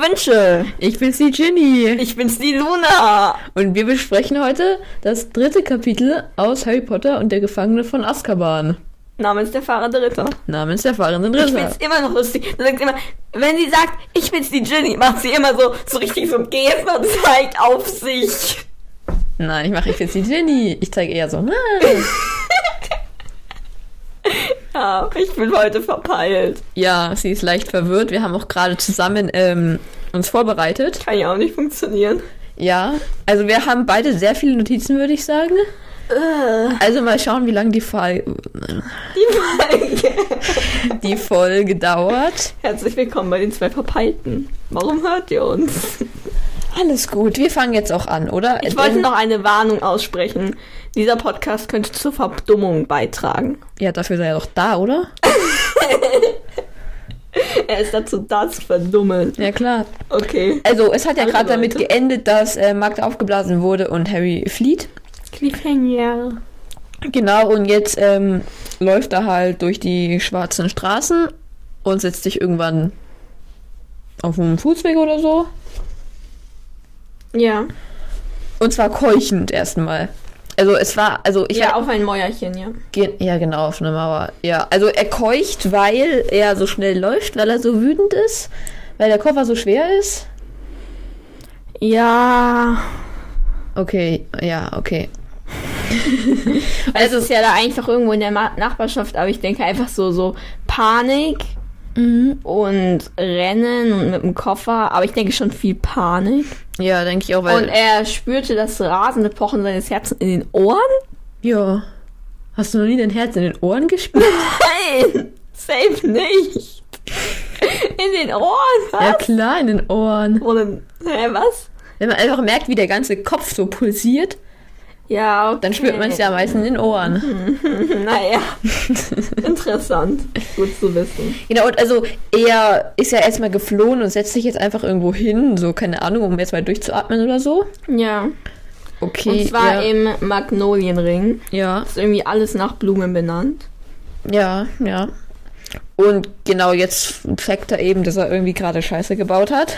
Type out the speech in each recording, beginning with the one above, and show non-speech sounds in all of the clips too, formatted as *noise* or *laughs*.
der Wünsche. Ich bin's die Ginny. Ich bin's die Luna. Und wir besprechen heute das dritte Kapitel aus Harry Potter und der Gefangene von Azkaban. Namens der fahrende Ritter. Namens der fahrenden Ich Ritter. find's immer noch lustig. Du sagst immer, wenn sie sagt, ich bin's die Ginny, macht sie immer so, so richtig so Gesten und zeigt auf sich. Nein, ich mache ich bin's die Ginny. Ich zeige eher so. "Ah." *laughs* Ja, ich bin heute verpeilt. Ja, sie ist leicht verwirrt. Wir haben auch gerade zusammen ähm, uns vorbereitet. Kann ja auch nicht funktionieren. Ja, also wir haben beide sehr viele Notizen, würde ich sagen. Äh, Also mal schauen, wie lange die, Fol die Folge. *laughs* die Folge dauert. Herzlich willkommen bei den zwei Verpeilten. Warum hört ihr uns? Alles gut, wir fangen jetzt auch an, oder? Ich wollte Denn- noch eine Warnung aussprechen. Dieser Podcast könnte zur Verdummung beitragen. Ja, dafür sei er doch da, oder? *laughs* Er ist dazu da zu verdummen. Ja, klar. Okay. Also, es hat ja gerade damit geendet, dass äh, Magda aufgeblasen wurde und Harry flieht. Cliffhanger. Genau, und jetzt ähm, läuft er halt durch die schwarzen Straßen und setzt sich irgendwann auf einen Fußweg oder so. Ja. Und zwar keuchend erstmal. Also es war, also ich ja, auf ein Mäuerchen, ja. Ge ja, genau, auf einer Mauer. Ja, also er keucht, weil er so schnell läuft, weil er so wütend ist, weil der Koffer so schwer ist. Ja. Okay, ja, okay. *laughs* Also es ist ja da einfach irgendwo in der Ma Nachbarschaft, aber ich denke einfach so, so Panik Mhm. und Rennen und mit dem Koffer, aber ich denke schon viel Panik. Ja, denke ich auch, weil. Und er spürte das rasende Pochen seines Herzens in den Ohren. ja. Hast du noch nie dein Herz in den Ohren gespürt? *laughs* Nein, safe nicht. In den Ohren, was? Ja, klar, in den Ohren. Oder, hä, was? Wenn man einfach merkt, wie der ganze Kopf so pulsiert, Ja, okay. dann spürt man es ja meistens in den Ohren. *laughs* Naja, interessant. Gut zu wissen. Genau, und also er ist ja erstmal geflohen und setzt sich jetzt einfach irgendwo hin, so, keine Ahnung, um jetzt mal durchzuatmen oder so. Ja, Okay. und zwar ja, im Magnolienring. ja, Ist irgendwie alles nach Blumen benannt. ja, ja. Und genau jetzt checkt er eben, dass er irgendwie gerade Scheiße gebaut hat.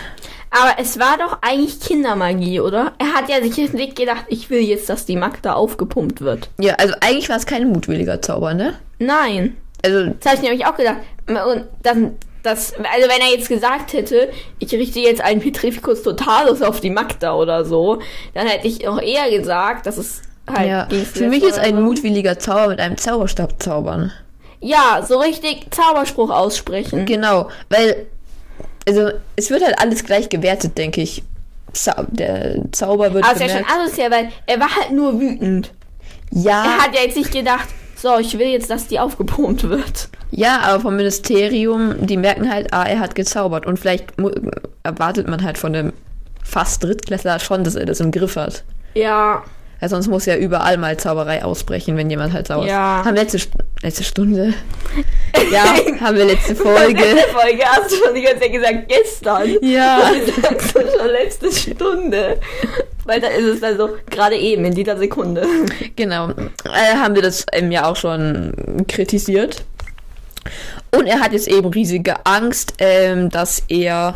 Aber es war doch eigentlich Kindermagie, oder? Er hat ja sich nicht gedacht, ich will jetzt, dass die Magda aufgepumpt wird. Ja, also eigentlich war es kein mutwilliger Zauber, ne? Nein. Also, Das habe ich nämlich auch gedacht. Und dann, das, also wenn er jetzt gesagt hätte, ich richte jetzt einen Petrificus Totalus auf die Magda oder so, dann hätte ich auch eher gesagt, dass es halt ja. Für mich ist ein mutwilliger Zauber mit einem Zauberstab zaubern. Ja, so richtig Zauberspruch aussprechen. Genau, weil, also, es wird halt alles gleich gewertet, denke ich. Zau der Zauber wird Aber es ist ja schon bemerkt. asozial, weil er war halt nur wütend. Ja, Er hat ja jetzt nicht gedacht, so, ich will jetzt, dass die aufgepumpt wird. ja, aber vom Ministerium, die merken halt, ah, er hat gezaubert. Und vielleicht erwartet man halt von dem fast Drittklässler schon, dass er das im Griff hat. Ja, Weil sonst muss ja überall mal Zauberei ausbrechen, wenn jemand halt zaubert. *laughs* Ja. Haben wir letzte, letzte Stunde. ja, haben wir letzte Folge. Letzte Folge hast du schon die ganze Zeit gesagt, gestern. Ja. *laughs* Und sagst du schon letzte Stunde. Weil da ist es dann so, gerade eben, in dieser Sekunde. Genau. Äh, haben wir das ähm, ja auch schon kritisiert. Und er hat jetzt eben riesige Angst, ähm, dass er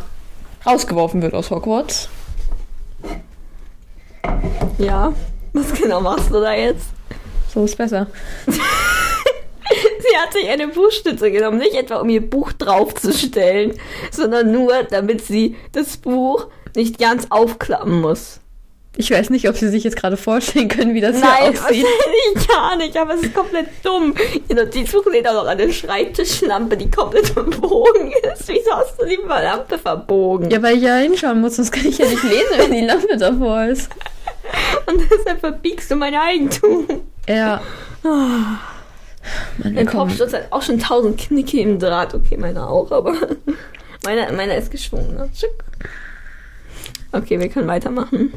rausgeworfen wird aus Hogwarts. Ja. Was genau machst du da jetzt? So ist besser. *laughs* Sie hat sich eine Buchstütze genommen, nicht etwa um ihr Buch draufzustellen, sondern nur, damit sie das Buch nicht ganz aufklappen muss. Ich weiß nicht, ob Sie sich jetzt gerade vorstellen können, wie das Nein, hier aussieht. wahrscheinlich *laughs* gar nicht, aber es ist komplett dumm. Ihr Notizbuch lädt auch noch an der Schreibtischlampe, die komplett verbogen ist. Wieso hast du die Lampe verbogen? Ja, weil ich ja hinschauen muss, sonst kann ich ja nicht lesen, wenn die Lampe davor ist. Und deshalb verbiegst du mein Eigentum. Ja. Mann, wir Mein. Kopfsturz hat auch schon tausend Knicke im Draht. Okay, meiner auch, aber *laughs* meiner, meiner ist geschwungen. Ne? Okay, wir können weitermachen.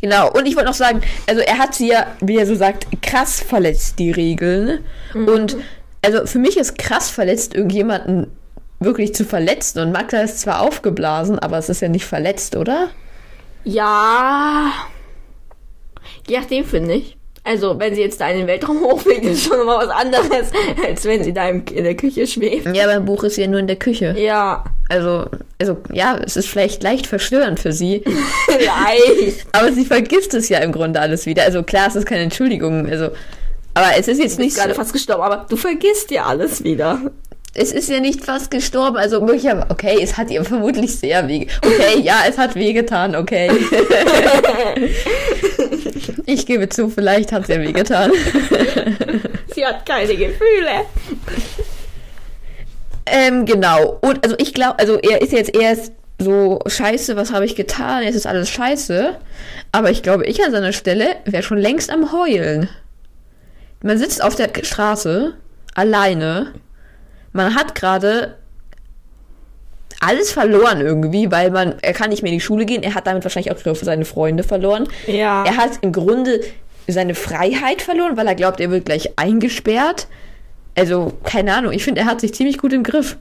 Genau, und ich wollte noch sagen, also er hat sie ja, wie er so sagt, krass verletzt, die Regeln. Und also für mich ist krass verletzt, irgendjemanden wirklich zu verletzen. Und Magda ist zwar aufgeblasen, aber es ist ja nicht verletzt, oder? Ja. Je nachdem, finde ich. Also, wenn sie jetzt da in den Weltraum *laughs* hochfliegt, ist schon mal was anderes, als wenn sie da in der Küche schwebt. Ja, beim Buch ist sie ja nur in der Küche. Ja, Also, also, ja, es ist vielleicht leicht verstörend für sie. *laughs* leicht. Aber sie vergisst es ja im Grunde alles wieder. Also klar, es ist keine Entschuldigung. Also, aber es ist jetzt Du nicht bist gerade so, fast gestorben, aber du vergisst ja alles wieder. es ist ja nicht fast gestorben. Also möglicherweise, okay, es hat ihr vermutlich sehr weh. Okay, ja, es hat wehgetan, okay. *laughs* ich gebe zu, vielleicht hat es ihr wehgetan. *laughs* Sie hat keine Gefühle. Ähm, genau. Und also ich glaube, also er ist jetzt erst so scheiße, was habe ich getan? Es ist alles scheiße. Aber ich glaube, ich an seiner Stelle wäre schon längst am Heulen. Man sitzt auf der Straße alleine. Man hat gerade alles verloren irgendwie, weil man, er kann nicht mehr in die Schule gehen. Er hat damit wahrscheinlich auch seine Freunde verloren. Ja. Er hat im Grunde seine Freiheit verloren, weil er glaubt, er wird gleich eingesperrt. Also, keine Ahnung. Ich finde, er hat sich ziemlich gut im Griff.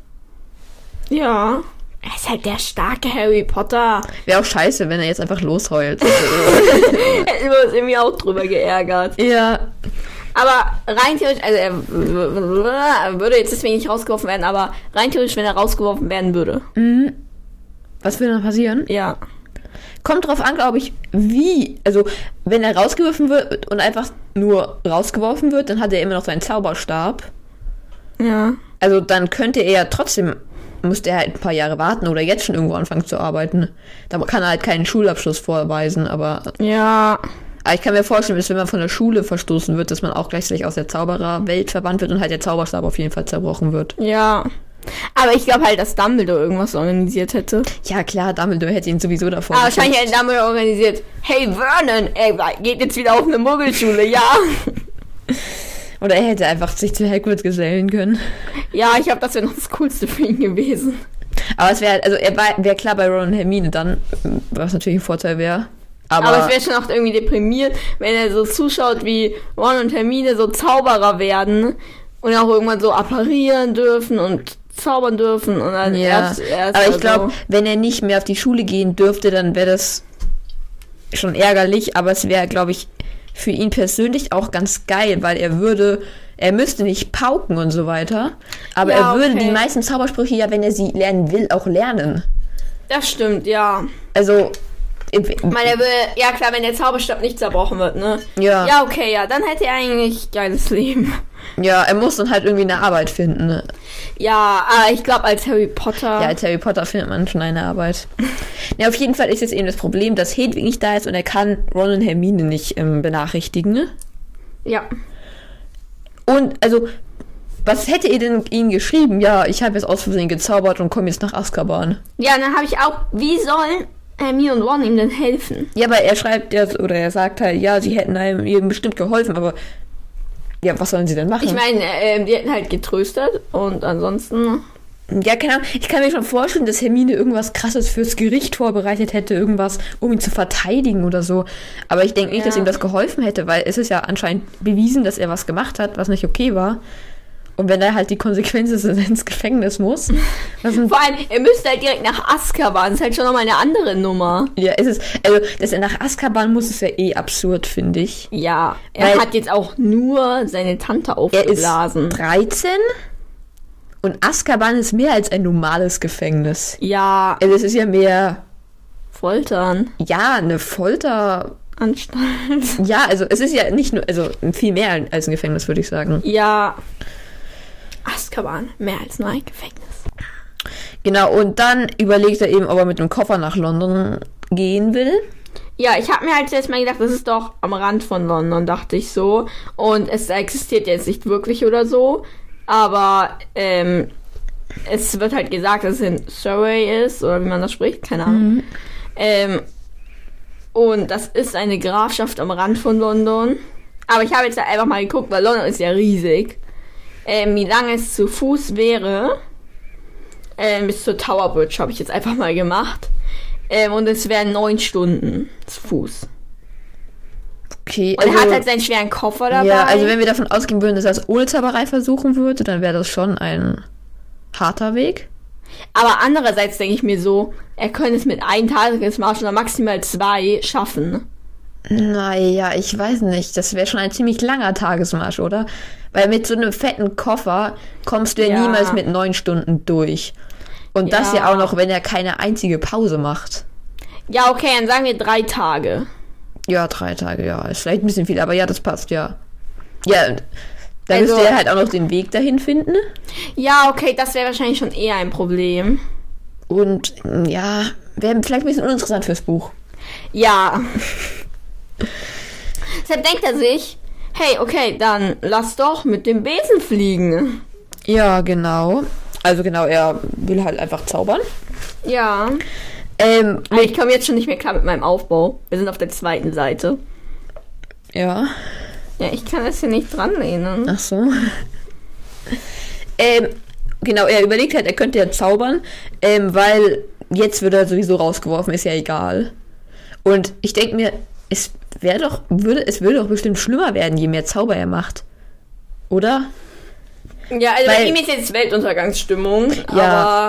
Ja. Er ist halt der starke Harry Potter. Wäre auch scheiße, wenn er jetzt einfach losheult. *laughs* Hätten wir uns irgendwie auch drüber geärgert. ja. Aber rein theoretisch, also er würde jetzt deswegen nicht rausgeworfen werden, aber rein theoretisch, wenn er rausgeworfen werden würde. Was würde dann passieren? Ja. Kommt drauf an, glaube ich, wie. Also, wenn er rausgeworfen wird und einfach nur rausgeworfen wird, dann hat er immer noch seinen Zauberstab. Ja. Also, dann könnte er ja trotzdem, müsste er halt ein paar Jahre warten oder jetzt schon irgendwo anfangen zu arbeiten. Da kann er halt keinen Schulabschluss vorweisen, aber, Ja. Aber ich kann mir vorstellen, dass wenn man von der Schule verstoßen wird, dass man auch gleichzeitig aus der Zaubererwelt verbannt wird und halt der Zauberstab auf jeden Fall zerbrochen wird. Ja. Aber ich glaube halt, dass Dumbledore irgendwas organisiert hätte. Ja, klar, Dumbledore hätte ihn sowieso davor. Aber wahrscheinlich hätte Dumbledore organisiert. Hey Vernon, ey, geht jetzt wieder auf eine Muggelschule, ja? *laughs* Oder er hätte einfach sich zu Hagrid gesellen können. Ja, ich glaube, das wäre noch das Coolste für ihn gewesen. Aber es wäre, also er wäre klar bei Ron und Hermine dann, was natürlich ein Vorteil wäre. Aber, Aber, es wäre schon auch irgendwie deprimiert, wenn er so zuschaut, wie Ron und Hermine so Zauberer werden und auch irgendwann so apparieren dürfen und zaubern dürfen und dann ja. erst, erst aber ich also- glaube, wenn er nicht mehr auf die Schule gehen dürfte, dann wäre das schon ärgerlich. Aber es wäre, glaube ich, für ihn persönlich auch ganz geil, weil er würde, er müsste nicht pauken und so weiter. Aber Ja, er würde okay. die meisten Zaubersprüche ja, wenn er sie lernen will, auch lernen. Das stimmt, ja. Also, Ich meine, er will, ja klar, wenn der Zauberstab nicht zerbrochen wird, ne? ja, ja, Ja, okay, ja, dann hätte er eigentlich geiles Leben. er muss dann halt irgendwie eine Arbeit finden. Ne? Ja, aber ich glaube, als Harry Potter. Ja, als Harry Potter findet man schon eine Arbeit. Ja, auf jeden Fall ist jetzt eben das Problem, dass Hedwig nicht da ist und er kann Ron und Hermine nicht ähm, benachrichtigen. ja. Und also, was hätte ihr denn ihnen geschrieben? Ja, ich habe jetzt aus Versehen gezaubert und komme jetzt nach Azkaban. Ja, dann habe ich auch, wie sollen Hermine und Ron ihm denn helfen? Ja, aber er schreibt ja, oder er sagt halt, ja, sie hätten einem ihm bestimmt geholfen, aber ja, was sollen sie denn machen? Ich meine, äh, die hätten halt getröstet und ansonsten. Ja, keine Ahnung. Ich kann mir schon vorstellen, dass Hermine irgendwas krasses fürs Gericht vorbereitet hätte, irgendwas, um ihn zu verteidigen oder so. Aber ich denke nicht, dass Ja. ihm das geholfen hätte, weil es ist ja anscheinend bewiesen, dass er was gemacht hat, was nicht okay war. Und wenn er halt die Konsequenz ist, dass er ins Gefängnis muss. *laughs* Vor allem, er müsste halt direkt nach Azkaban. Das ist halt schon nochmal eine andere Nummer. ja, ist es, also, dass er nach Azkaban muss, ist ja eh absurd, finde ich. Ja, er Weil- hat jetzt auch nur seine Tante Er ist aufgeblasen. 13 und Azkaban ist mehr als ein normales Gefängnis. Ja, Also es ist ja mehr, Foltern. ja, eine Folter, Anstalt. Ja, also es ist ja nicht nur, also viel mehr als ein Gefängnis, würde ich sagen. Ja. Azkaban, mehr als nur ein Gefängnis. Genau, und dann überlegt er eben, ob er mit dem Koffer nach London gehen will. Ja, ich habe mir halt jetzt mal gedacht, das ist doch am Rand von London, dachte ich so. Und es existiert jetzt nicht wirklich oder so. Aber ähm, es wird halt gesagt, dass es in Surrey ist, oder wie man das spricht, keine Ahnung. Ähm, und das ist eine Grafschaft am Rand von London. Aber ich habe jetzt einfach mal geguckt, weil London ist ja riesig. Ähm, wie lange es zu Fuß wäre. Ähm, bis zur Tower Bridge habe ich jetzt einfach mal gemacht. Ähm, und es wären neun Stunden zu Fuß. Okay, Und er hat halt seinen schweren Koffer dabei. ja, also wenn wir davon ausgehen würden, dass er es ohne Zauberei versuchen würde, dann wäre das schon ein harter Weg. Aber andererseits denke ich mir so, er könnte es mit einem Tagesmarsch oder maximal zwei schaffen. Naja, ich weiß nicht. Das wäre schon ein ziemlich langer Tagesmarsch, oder? Weil mit so einem fetten Koffer kommst du ja, Ja. niemals mit neun Stunden durch. Und das Ja. ja auch noch, wenn er keine einzige Pause macht. Ja, okay, dann sagen wir drei Tage. Ja, drei Tage, ja. Ist vielleicht ein bisschen viel, aber ja, das passt, ja. Ja, da Also- müsste er halt auch noch den Weg dahin finden. Ja, okay, das wäre wahrscheinlich schon eher ein Problem. Und ja, wäre vielleicht ein bisschen uninteressant fürs Buch. Ja. *laughs* Deshalb denkt er sich, hey, okay, dann lass doch mit dem Besen fliegen. Ja, genau. Also genau, er will halt einfach zaubern. Ja. Ähm, Aber ich komme jetzt schon nicht mehr klar mit meinem Aufbau. Wir sind auf der zweiten Seite. ja. Ja, ich kann das hier nicht dranlehnen. Ach so. ähm, genau, er überlegt halt, er könnte ja zaubern, ähm, weil jetzt wird er sowieso rausgeworfen, ist ja egal. Und ich denke mir, es wäre doch, würde, es würde doch bestimmt schlimmer werden, je mehr Zauber er macht. Oder? Ja, also bei Weil- ihm ist jetzt Weltuntergangsstimmung, Ja.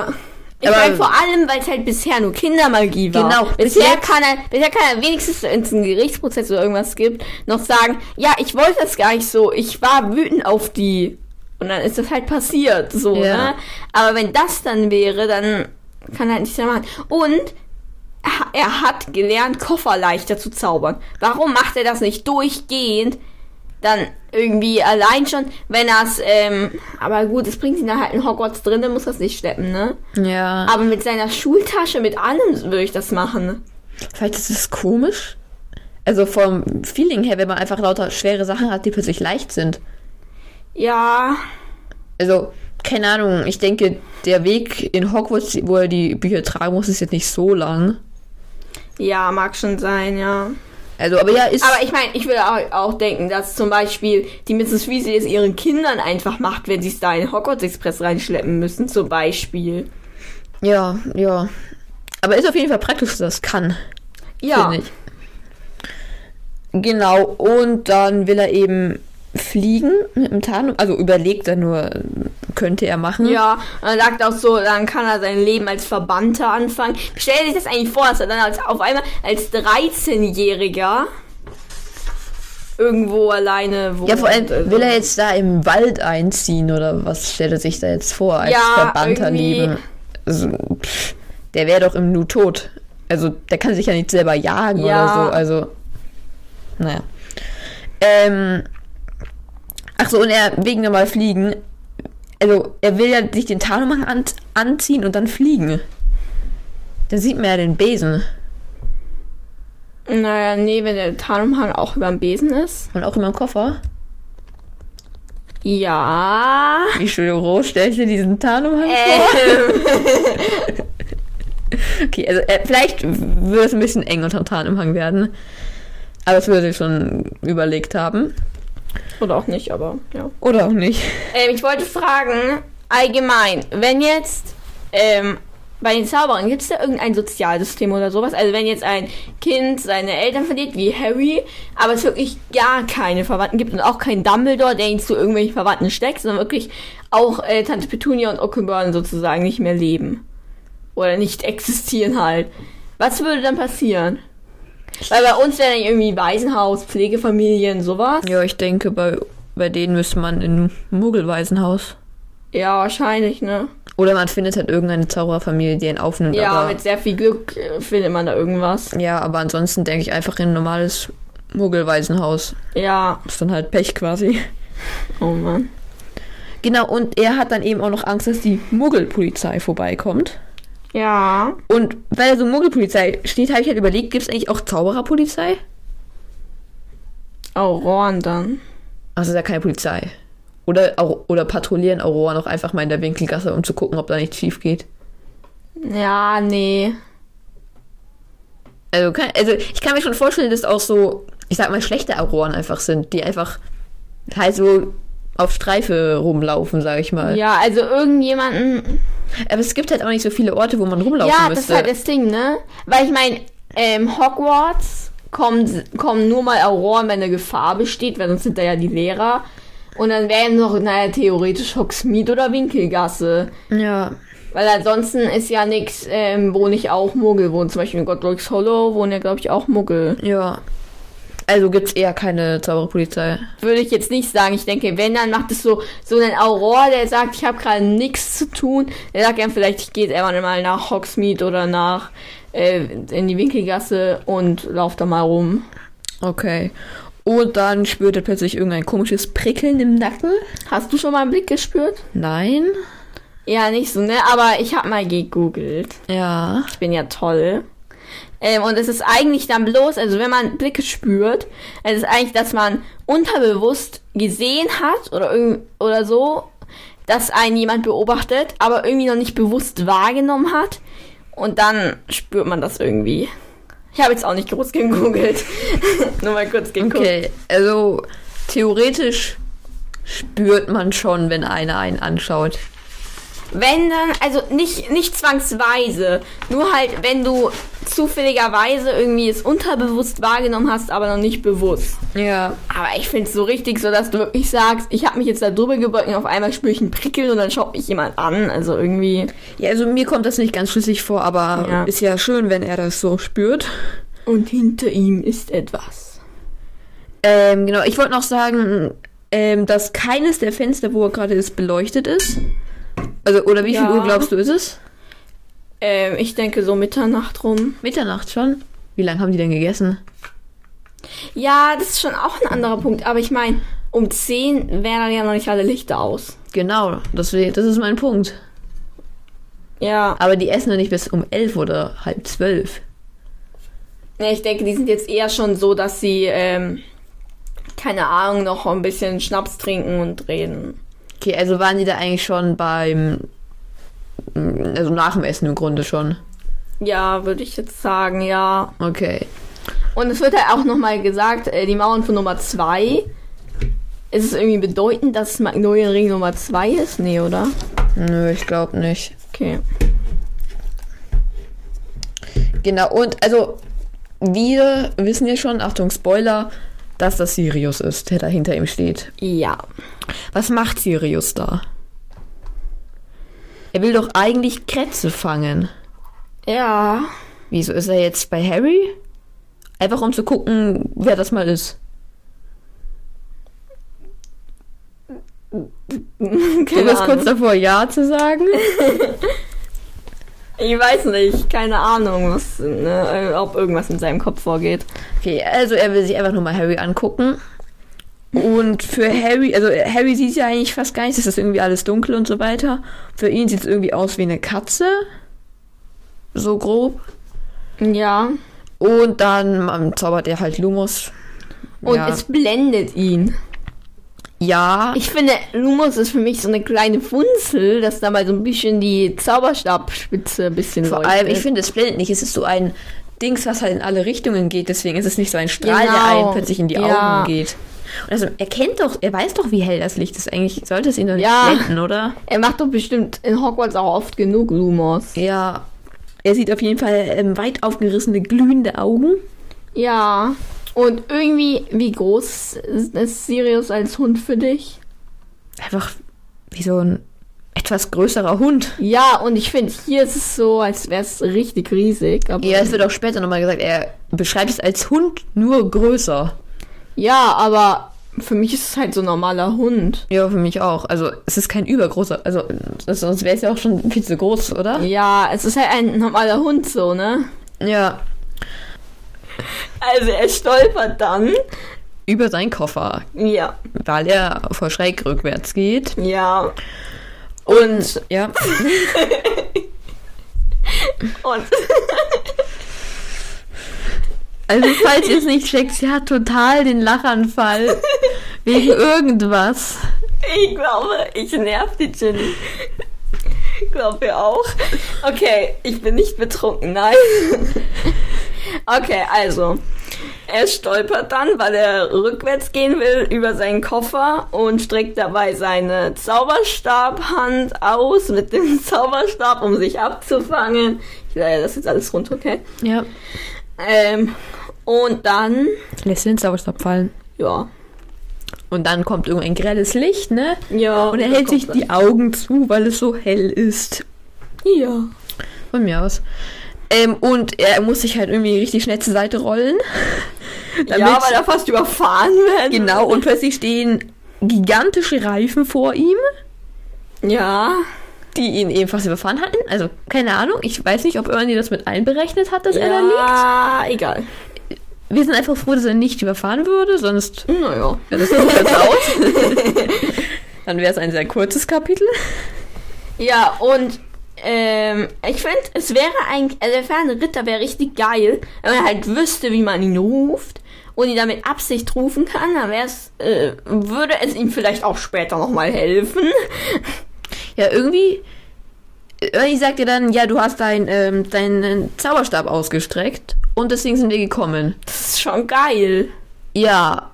aber ich Aber- meine vor allem, weil es halt bisher nur Kindermagie war. Genau, bis Bisher kann er, bisher kann er wenigstens, wenn es einen Gerichtsprozess oder irgendwas gibt, noch sagen, ja, ich wollte das gar nicht so, ich war wütend auf die. Und dann ist das halt passiert, so, Ja. ne? Aber wenn das dann wäre, dann kann er halt nichts mehr machen. Und er- hat gelernt, Koffer leichter zu zaubern. Warum macht er das nicht durchgehend? Dann irgendwie allein schon, wenn er es, ähm, aber gut, es bringt ihn dann halt in Hogwarts drin, dann muss er es nicht schleppen, ne? Ja. Aber mit seiner Schultasche, mit allem würde ich das machen. Vielleicht ist es komisch. Also vom Feeling her, wenn man einfach lauter schwere Sachen hat, die plötzlich leicht sind. Ja, Also, keine Ahnung, ich denke, der Weg in Hogwarts, wo er die Bücher tragen muss, ist jetzt nicht so lang. Ja, mag schon sein, ja. Also, aber ja, ist. Aber ich meine, ich würde auch, auch denken, dass zum Beispiel die Mrs. Weasley es ihren Kindern einfach macht, wenn sie es da in Hogwarts Express reinschleppen müssen, zum Beispiel. ja, ja. Aber ist auf jeden Fall praktisch, dass das kann. Ja. Genau, und dann will er eben fliegen mit dem Tarnum. Also überlegt er nur, könnte er machen. ja. Und dann sagt auch so, dann kann er sein Leben als Verbannter anfangen. Stell dir das eigentlich vor, dass er dann als, auf einmal als 13-Jähriger irgendwo alleine wohnt. Ja, vor allem will er jetzt da im Wald einziehen oder was stellt er sich da jetzt vor als Ja, Verbannter irgendwie- leben? Also, pff, der wäre doch im Nu tot. Also der kann sich ja nicht selber jagen Ja. oder so. Also, naja. Ähm, ach so, und er wegen nochmal fliegen. Also er will ja sich den Tarnumhang an, anziehen und dann fliegen. Da sieht man ja den Besen. Naja, nee, wenn der Tarnumhang auch über dem Besen ist. Und auch immer im Koffer. Ja. Wie schön roh stellst du diesen Tarnumhang vor? Ähm, *laughs* Okay, also äh, vielleicht würde es ein bisschen eng unter dem Tarnumhang werden. Aber das würde ich schon überlegt haben. Oder auch nicht, aber ja. Oder auch nicht. Ähm, ich wollte fragen, allgemein, wenn jetzt ähm, bei den Zauberern gibt es da irgendein Sozialsystem oder sowas? Also wenn jetzt ein Kind seine Eltern verliert, wie Harry, aber es wirklich gar keine Verwandten gibt und auch kein Dumbledore, der ihn zu irgendwelchen Verwandten steckt, sondern wirklich auch äh, Tante Petunia und Occupurn sozusagen nicht mehr leben. Oder nicht existieren halt. Was würde dann passieren? Weil bei uns wäre dann irgendwie Waisenhaus, Pflegefamilien, sowas. Ja, ich denke, bei, bei denen müsste man in ein Muggelwaisenhaus. Ja, wahrscheinlich, ne? Oder man findet halt irgendeine Zaubererfamilie, die ihn aufnimmt. Ja, mit sehr viel Glück äh, findet man da irgendwas. ja, aber ansonsten denke ich einfach in ein normales Muggelwaisenhaus. Ja, Das ist dann halt Pech quasi. oh Mann. Genau, und er hat dann eben auch noch Angst, dass die Muggelpolizei vorbeikommt. Ja. Und weil da so Muggelpolizei steht, habe ich halt überlegt, gibt es eigentlich auch Zaubererpolizei? Auroren dann. Also ist ja keine Polizei. Oder, oder patrouillieren Aurora noch einfach mal in der Winkelgasse, um zu gucken, ob da nichts schief geht. Ja, nee. Also, kann, also ich kann mir schon vorstellen, dass auch so, ich sag mal, schlechte Auroren einfach sind, die einfach halt so auf Streife rumlaufen, sag ich mal. Ja, also irgendjemanden. Aber es gibt halt auch nicht so viele Orte, wo man rumlaufen Ja, das müsste. ist halt das Ding, ne? Weil ich meine, ähm, Hogwarts kommen, kommen nur mal Auroren, wenn eine Gefahr besteht, weil sonst sind da ja die Lehrer. Und dann wären noch, naja, theoretisch Hogsmeade oder Winkelgasse. ja. Weil ansonsten ist ja nix, ähm, wo nicht auch Muggel wohnen. Zum Beispiel in Godric's Hollow wohnen ja, glaube ich, auch Muggel. Ja. Also gibt es eher keine Zaubererpolizei. Würde ich jetzt nicht sagen. Ich denke, wenn, dann macht es so, so einen Aurora, der sagt, ich habe gerade nichts zu tun. Der sagt dann vielleicht, ich gehe jetzt einfach mal nach Hogsmeade oder nach äh, in die Winkelgasse und lauf da mal rum. Okay. Und dann spürt er plötzlich irgendein komisches Prickeln im Nacken. Hast du schon mal einen Blick gespürt? Nein. Ja, nicht so, ne? Aber ich habe mal gegoogelt. Ja. Ich bin ja toll. Ähm, und es ist eigentlich dann bloß, also wenn man Blicke spürt, es ist eigentlich, dass man unterbewusst gesehen hat oder, oder so, dass einen jemand beobachtet, aber irgendwie noch nicht bewusst wahrgenommen hat. Und dann spürt man das irgendwie. Ich habe jetzt auch nicht groß gegoogelt. *laughs* Nur mal kurz geguckt. Okay. Also theoretisch spürt man schon, wenn einer einen anschaut. Wenn dann, also nicht, nicht zwangsweise, nur halt, wenn du zufälligerweise irgendwie es unterbewusst wahrgenommen hast, aber noch nicht bewusst. Ja. Aber ich finde es so richtig, so dass du wirklich sagst, ich habe mich jetzt da drüber gebeugt und auf einmal spüre ich ein Prickeln und dann schaut mich jemand an. Also irgendwie. Ja, also mir kommt das nicht ganz schlüssig vor, aber Ja. ist ja schön, wenn er das so spürt. Und hinter ihm ist etwas. Ähm, genau, ich wollte noch sagen, ähm, dass keines der Fenster, wo er gerade ist, beleuchtet ist. Also, oder wie viel Ja. Uhr glaubst du, ist es? Ähm, ich denke so Mitternacht rum. Mitternacht schon? Wie lange haben die denn gegessen? Ja, das ist schon auch ein anderer Punkt. Aber ich meine, um 10 wären dann ja noch nicht alle Lichter aus. Genau, das, das ist mein Punkt. Ja. Aber die essen ja nicht bis um elf oder halb zwölf. Ja, ich denke, die sind jetzt eher schon so, dass sie, ähm, keine Ahnung, noch ein bisschen Schnaps trinken und reden. Okay, also waren die da eigentlich schon beim. Also nach dem Essen im Grunde schon. Ja, würde ich jetzt sagen, ja. Okay. Und es wird ja auch nochmal gesagt, äh, die Mauern von Nummer 2. Ist es irgendwie bedeutend, dass Magnolienring Nummer 2 ist? Nee, oder? Nö, ich glaube nicht. Okay. Genau, und also wir wissen ja schon, Achtung, Spoiler, dass das Sirius ist, der da hinter ihm steht. Ja. Was macht Sirius da? Er will doch eigentlich Krätze fangen. Ja. Wieso ist er jetzt bei Harry? Einfach um zu gucken, wer das mal ist. Du Keine bist kurz Ahnung. davor, Ja zu sagen. *laughs* Ich weiß nicht. Keine Ahnung, was, ne, ob irgendwas in seinem Kopf vorgeht. Okay, also er will sich einfach nur mal Harry angucken. Und für Harry, also Harry sieht ja eigentlich fast gar nichts, es ist irgendwie alles dunkel und so weiter. Für ihn sieht es irgendwie aus wie eine Katze. So grob. Ja. Und dann ähm, zaubert er halt Lumos. Und ja. es blendet ihn. Ja. Ich finde, Lumos ist für mich so eine kleine Funzel, dass da mal so ein bisschen die Zauberstabspitze ein bisschen vor leuchtet. allem, ich finde, es blendet nicht. Es ist so ein Dings, was halt in alle Richtungen geht. Deswegen ist es nicht so ein Strahl, der Genau. einen plötzlich in die Ja. Augen geht. Und also, er kennt doch, er weiß doch, wie hell das Licht ist. Eigentlich sollte es ihn doch nicht Ja. blenden, oder? Er macht doch bestimmt in Hogwarts auch oft genug Lumos. Ja. Er sieht auf jeden Fall ähm, weit aufgerissene, glühende Augen. Ja. Und irgendwie, wie groß ist, Sirius als Hund für dich? Einfach wie so ein etwas größerer Hund. Ja, und ich finde, hier ist es so, als wäre es richtig riesig. Aber, Ja, es wird auch später nochmal gesagt, er beschreibt es als Hund, nur größer. ja, aber für mich ist es halt so ein normaler Hund. Ja, für mich auch. Also, es ist kein übergroßer. Also, sonst wäre es ja auch schon viel zu groß, oder? Ja, es ist halt ein normaler Hund so, ne? Ja. Also er stolpert dann. Über seinen Koffer, Ja. weil er vor schräg rückwärts geht. Ja. Und, Ja. *laughs* und Also, falls ihr es nicht checkt, sie hat total den Lachanfall. wegen irgendwas. ich glaube, ich nerv die Ginny. *laughs* Glaubt ihr auch? Okay, ich bin nicht betrunken, nein. *laughs* Okay, also. Er stolpert dann, weil er rückwärts gehen will, über seinen Koffer und streckt dabei seine Zauberstabhand aus mit dem *laughs* Zauberstab, um sich abzufangen. Ich leite das jetzt alles runter, okay? Ja. Ähm, und dann, Lässt den Zauberstab fallen. ja. Und dann kommt irgendein grelles Licht, ne? Ja. Und er hält sich die Augen zu, weil es so hell ist. Ja. Von mir aus. Ähm, und er muss sich halt irgendwie richtig schnell zur Seite rollen. *laughs* ja, weil er fast überfahren wird. Genau, und plötzlich stehen gigantische Reifen vor ihm, Ja. die ihn eben fast überfahren hatten. Also, keine Ahnung, ich weiß nicht, ob Ernie das mit einberechnet hat, dass er da liegt. Ja, egal. Wir sind einfach froh, dass er nicht überfahren würde, sonst Naja. wäre das ganz aus. *laughs* Dann wäre es ein sehr kurzes Kapitel. Ja, und ähm, ich finde, es wäre eigentlich, also der ferne Ritter wäre richtig geil, wenn man halt wüsste, wie man ihn ruft und ihn damit Absicht rufen kann, dann wäre es, äh, würde es ihm vielleicht auch später nochmal helfen. Ja, irgendwie. Ernie sagt ja dann, ja, du hast dein, ähm, deinen Zauberstab ausgestreckt und deswegen sind wir gekommen. Das ist schon geil. Ja.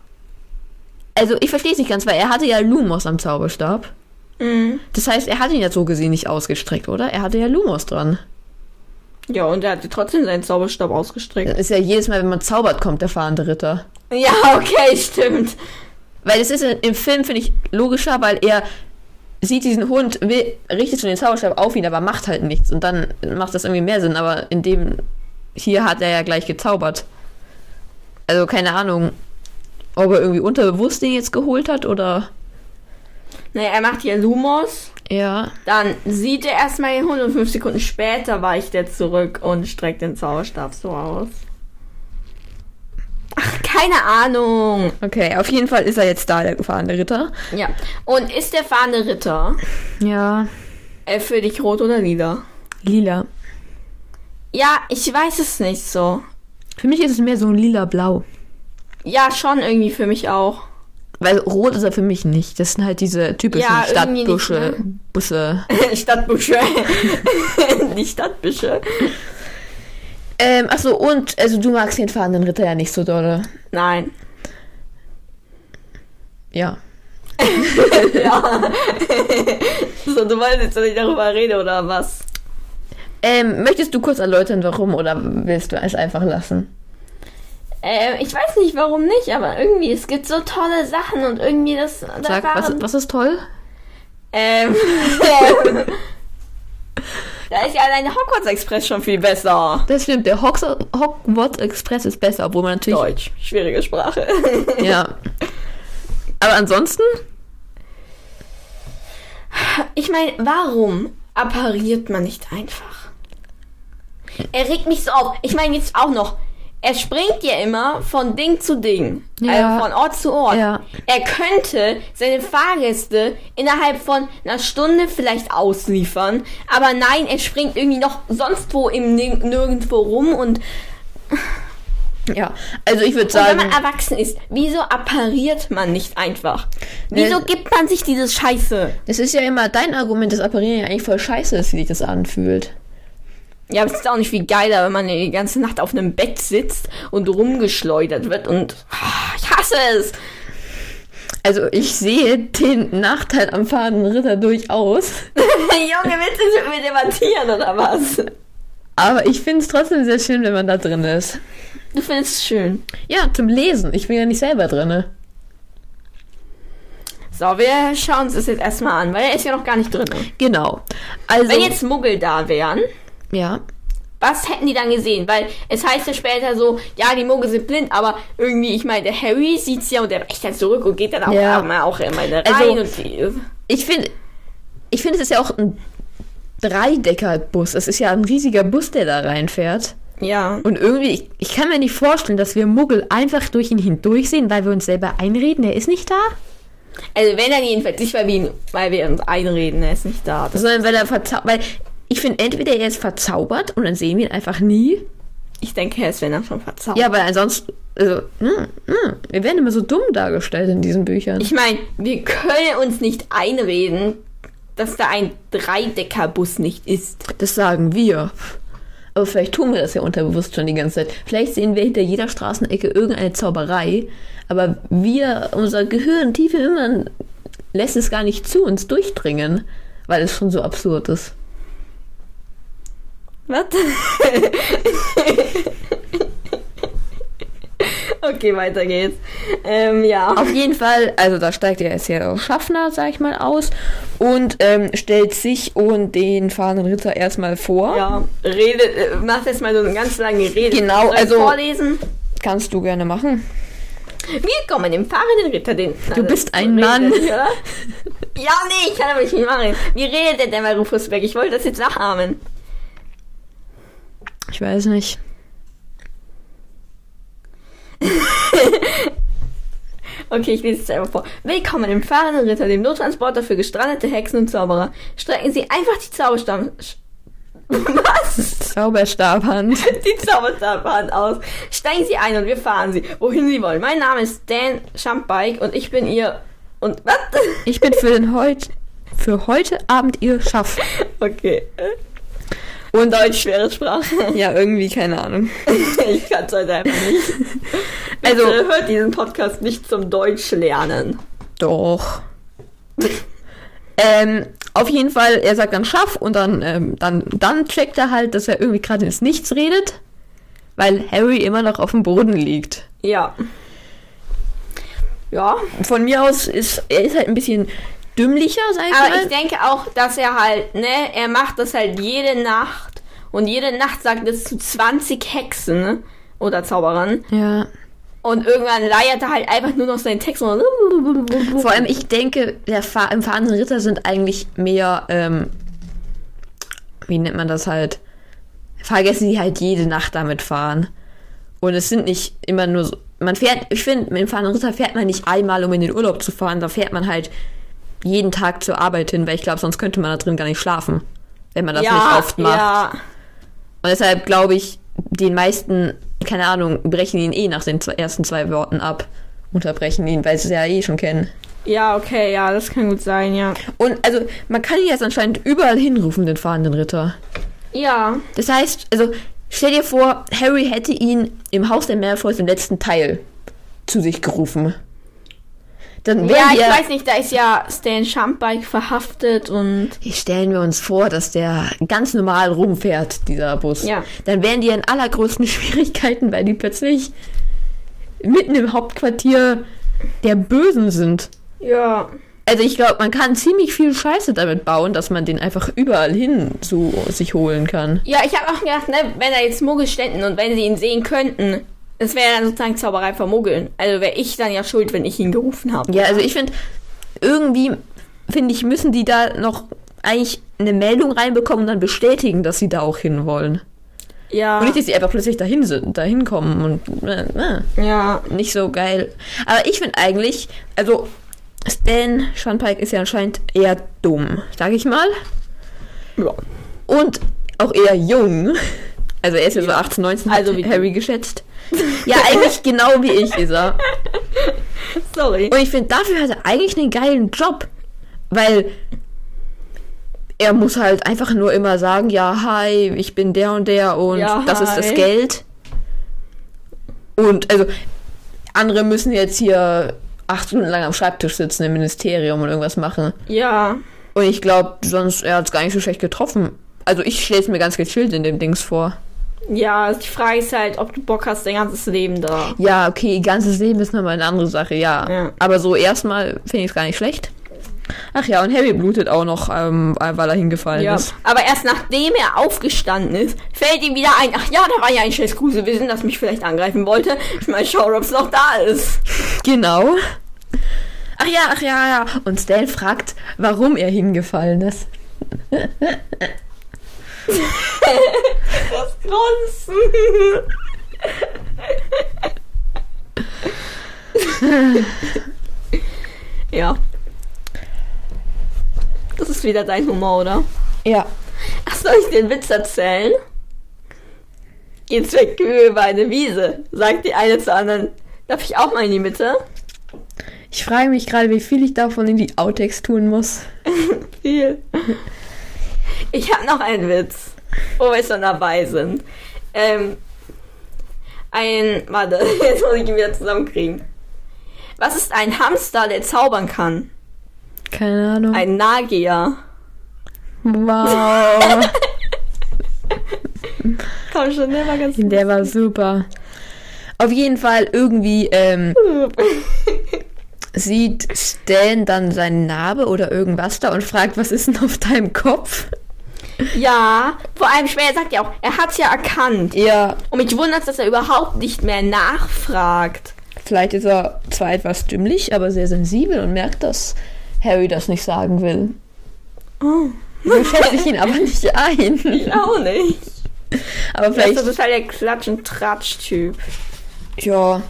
Also, ich verstehe es nicht ganz, weil er hatte ja Lumos am Zauberstab. Mhm. Das heißt, er hat ihn ja so gesehen nicht ausgestreckt, oder? Er hatte ja Lumos dran. Ja, und er hatte trotzdem seinen Zauberstab ausgestreckt. Das ist ja jedes Mal, wenn man zaubert, kommt der fahrende Ritter. Ja, okay, stimmt. Weil es ist im Film, finde ich, logischer, weil er sieht diesen Hund, will, richtet schon den Zauberstab auf ihn, aber macht halt nichts. Und dann macht das irgendwie mehr Sinn. Aber in dem, hier hat er ja gleich gezaubert. Also keine Ahnung, ob er irgendwie unterbewusst den jetzt geholt hat oder... Naja, er macht hier Lumos, Ja. dann sieht er erstmal den Hund und fünf Sekunden später weicht er zurück und streckt den Zauberstab so aus. Ach, keine Ahnung. Okay, auf jeden Fall ist er jetzt da, der fahrende Ritter. Ja. Und ist der fahrende Ritter Ja. äh, für dich rot oder lila? Lila. Ja, ich weiß es nicht so. Für mich ist es mehr so ein lila-blau. Ja, schon irgendwie für mich auch. Weil rot ist er für mich nicht. Das sind halt diese typischen Ja, irgendwie nicht, Stadtbüsche. ne? Busse. *laughs* Stadtbüsche. *laughs* Die Stadtbüsche. Ähm, achso, und also du magst den fahrenden Ritter ja nicht so dolle. Nein. Ja. *laughs* ja. so, du wolltest jetzt, dass ich darüber rede oder was? Ähm, möchtest du kurz erläutern, warum oder willst du es einfach lassen? Ähm, ich weiß nicht, warum nicht, aber irgendwie, es gibt so tolle Sachen und irgendwie das. da Sag, was, was ist toll? Ähm. *laughs* *laughs* da ist ja allein der Hogwarts Express schon viel besser. Das stimmt, der Hogwarts, Hogwarts Express ist besser, obwohl man natürlich. Deutsch, schwierige Sprache. *laughs* Ja. Aber ansonsten, Ich meine, warum appariert man nicht einfach? Er regt mich so auf. Ich meine jetzt auch noch. Er springt ja immer von Ding zu Ding. Ja. Also von Ort zu Ort. Ja. Er könnte seine Fahrgäste innerhalb von einer Stunde vielleicht ausliefern. Aber nein, er springt irgendwie noch sonst wo im Nirgendwo rum. Und, ja. Also ich würde und wenn sagen, man erwachsen ist, wieso appariert man nicht einfach? Wieso Ne- gibt man sich dieses Scheiße? das ist ja immer dein Argument, dass Apparieren ja eigentlich voll scheiße ist, wie sich das anfühlt. Ja, aber es ist auch nicht viel geiler, wenn man die ganze Nacht auf einem Bett sitzt und rumgeschleudert wird und ah, ich hasse es. Also ich sehe den Nachteil am fahrenden Ritter durchaus. *laughs* Junge, willst du mit mir debattieren oder was? Aber ich finde es trotzdem sehr schön, wenn man da drin ist. Du findest es schön. Ja, zum Lesen. Ich bin ja nicht selber drin. So, wir schauen uns das jetzt erstmal an, weil er ist ja noch gar nicht drin. Genau. Also. Wenn jetzt Muggel da wären, ja. was hätten die dann gesehen? Weil es heißt ja später so, ja, die Muggel sind blind, aber irgendwie, ich meine, der Harry sieht's ja und der weicht dann zurück und geht dann auch, Ja. mal auch immer rein Also- die, Ich finde, ich finde, es ist ja auch ein Dreidecker-Bus. Es ist ja ein riesiger Bus, der da reinfährt. ja. Und irgendwie, ich, ich kann mir nicht vorstellen, dass wir Muggel einfach durch ihn hindurch sehen, weil wir uns selber einreden, er ist nicht da. Also wenn dann jedenfalls nicht, weil wir, ihn, weil wir uns einreden, er ist nicht da. Sondern weil er verzaubert. Weil ich finde, entweder er ist verzaubert und dann sehen wir ihn einfach nie. ich denke, er ist wenn dann schon verzaubert. Ja, weil ansonsten. Also, hm, hm, wir werden immer so dumm dargestellt in diesen Büchern. Ich meine, wir können uns nicht einreden, dass da ein Dreideckerbus nicht ist. Das sagen wir. Aber vielleicht tun wir das ja unterbewusst schon die ganze Zeit. Vielleicht sehen wir hinter jeder Straßenecke irgendeine Zauberei, aber wir, unser Gehirn tief im Innern, lässt es gar nicht zu uns durchdringen, weil es schon so absurd ist. Was? *laughs* Okay, weiter geht's. Ähm, ja. Auf jeden Fall, also da steigt er jetzt ja Schaffner, sag ich mal, aus und ähm, stellt sich und den fahrenden Ritter erstmal vor. Ja, redet, äh, macht jetzt mal so eine ganz lange Rede. Genau, also- vorlesen. Kannst du gerne machen. Wir kommen dem fahrenden Ritter den. Du bist ein redet, Mann. Oder? Ja, nee, ich kann aber nicht machen. Wie redet denn der bei Rufus Beck? Ich wollte das jetzt nachahmen. Ich weiß nicht. *laughs* Okay, ich lese es einfach vor. Willkommen im fahrenden Ritter, dem Nottransporter für gestrandete Hexen und Zauberer. Strecken Sie einfach die Zauberstab... *laughs* Was? Zauberstabhand. *laughs* Die Zauberstabhand aus. Steigen Sie ein und wir fahren Sie, wohin Sie wollen. Mein Name ist Dan Schampbike und ich bin Ihr... Und was? Ich bin für den heut für heute Abend ihr Schaff. Okay. Und Deutsch, schwere Sprache. *laughs* Ja, irgendwie, keine Ahnung. *laughs* Ich kann es heute einfach nicht. *laughs* Also- Bitte hört diesen Podcast nicht zum Deutsch lernen. Doch. ähm, auf jeden Fall, er sagt dann Schaff und dann, ähm, dann, dann checkt er halt, dass er irgendwie gerade ins Nichts redet, weil Harry immer noch auf dem Boden liegt. Ja. Ja. Von mir aus ist er ist halt ein bisschen dümmlicher, sag ich Aber mal. ich denke auch, dass er halt, ne, er macht das halt jede Nacht. Und jede Nacht sagt es zu 20 Hexen ne? oder Zauberern. ja. Und irgendwann leiert er halt einfach nur noch seinen Text. Und Vor allem, ich denke, der Fahr im fahrenden Ritter sind eigentlich mehr, ähm, wie nennt man das halt? Fahrgäste, die halt jede Nacht damit fahren. Und es sind nicht immer nur so. Man fährt, ich finde, mit dem fahrenden Ritter fährt man nicht einmal, um in den Urlaub zu fahren. Da fährt man halt jeden Tag zur Arbeit hin, weil ich glaube, sonst könnte man da drin gar nicht schlafen. Wenn man das nicht oft macht. Ja, Und deshalb glaube ich, den meisten, keine Ahnung, brechen ihn eh nach den zwei, ersten zwei Worten ab. Unterbrechen ihn, weil sie es ja eh schon kennen. ja, okay, ja, das kann gut sein, ja. Und also, man kann ihn jetzt anscheinend überall hinrufen, den fahrenden Ritter. Ja, Das heißt, also, stell dir vor, Harry hätte ihn im Haus der Malfoys im letzten Teil zu sich gerufen. Dann ja, ich weiß nicht, da ist ja Stan Schampbike verhaftet und stellen wir uns vor, dass der ganz normal rumfährt, dieser Bus. Ja. Dann wären die in allergrößten *laughs* Schwierigkeiten, weil die plötzlich mitten im Hauptquartier der Bösen sind. ja. Also ich glaube, man kann ziemlich viel Scheiße damit bauen, dass man den einfach überall hin zu sich holen kann. Ja, ich habe auch gedacht, ne, wenn da jetzt Muggel ständen und wenn sie ihn sehen könnten, das wäre dann sozusagen Zauberei vermuggeln. Also wäre ich dann ja schuld, wenn ich ihn gerufen habe. Ja, also ich finde, irgendwie, finde ich, müssen die da noch eigentlich eine Meldung reinbekommen und dann bestätigen, dass sie da auch hinwollen. Ja. Und nicht, dass sie einfach plötzlich dahin sind, dahin kommen und äh, äh, Ja. nicht so geil. Aber ich finde eigentlich, also Stan Schwanpike ist ja anscheinend eher dumm, sag ich mal. ja. Und auch eher jung. Also er ist ja so 18, 19, Also hat wie. Harry geschätzt. *laughs* Ja, eigentlich genau wie ich ist er. Sorry. Und ich finde, dafür hat er eigentlich einen geilen Job. Weil er muss halt einfach nur immer sagen, ja, hi, ich bin der und der und Ja, das ist das hi. Geld. Und also andere müssen jetzt hier acht Stunden lang am Schreibtisch sitzen im Ministerium und irgendwas machen. Ja. Und ich glaube, sonst, er hat es gar nicht so schlecht getroffen. Also ich stelle es mir ganz gechillt in dem Dings vor. Ja, also die Frage ist halt, ob du Bock hast, dein ganzes Leben da. Ja, okay, ganzes Leben ist nochmal eine andere Sache, ja. Ja. Aber so erstmal finde ich es gar nicht schlecht. Ach ja, und Harry blutet auch noch, ähm, weil er hingefallen Ja. ist. Aber erst nachdem er aufgestanden ist, fällt ihm wieder ein, ach ja, da war ja ein scheiß Grusewesen, das mich vielleicht angreifen wollte. Ich mal schauen, ob es noch da ist. Genau. Ach ja, ach ja, ja. Und Stan fragt, warum er hingefallen ist. *laughs* Das *laughs* Grunzen. ja. Das ist wieder dein Humor, oder? Ja. Ach, soll ich dir einen Witz erzählen? Geht's weg über eine Wiese, sagt die eine zur anderen. Darf ich auch mal in die Mitte? Ich frage mich gerade, wie viel ich davon in die Outtakes tun muss. *laughs* Viel. Ich habe noch einen Witz, wo wir schon dabei sind. Ähm, ein, warte, *laughs* jetzt muss ich ihn wieder zusammenkriegen. Was ist ein Hamster, der zaubern kann? Keine Ahnung. Ein Nagier. wow. *laughs* Komm schon, der war ganz Der war super. Auf jeden Fall irgendwie ähm, *laughs* sieht Stan dann seine Narbe oder irgendwas da und fragt, was ist denn auf deinem Kopf? Ja, vor allem später sagt er auch, er hat's ja erkannt. Ja, Und mich wundert, dass er überhaupt nicht mehr nachfragt. vielleicht ist er zwar etwas dümmlich, aber sehr sensibel und merkt, dass Harry das nicht sagen will. Oh. So schätze ich ihn aber nicht ein. *laughs* Ich auch nicht. Aber Vielleicht vielleicht, ist das halt der Klatsch- und Tratsch-Typ. ja.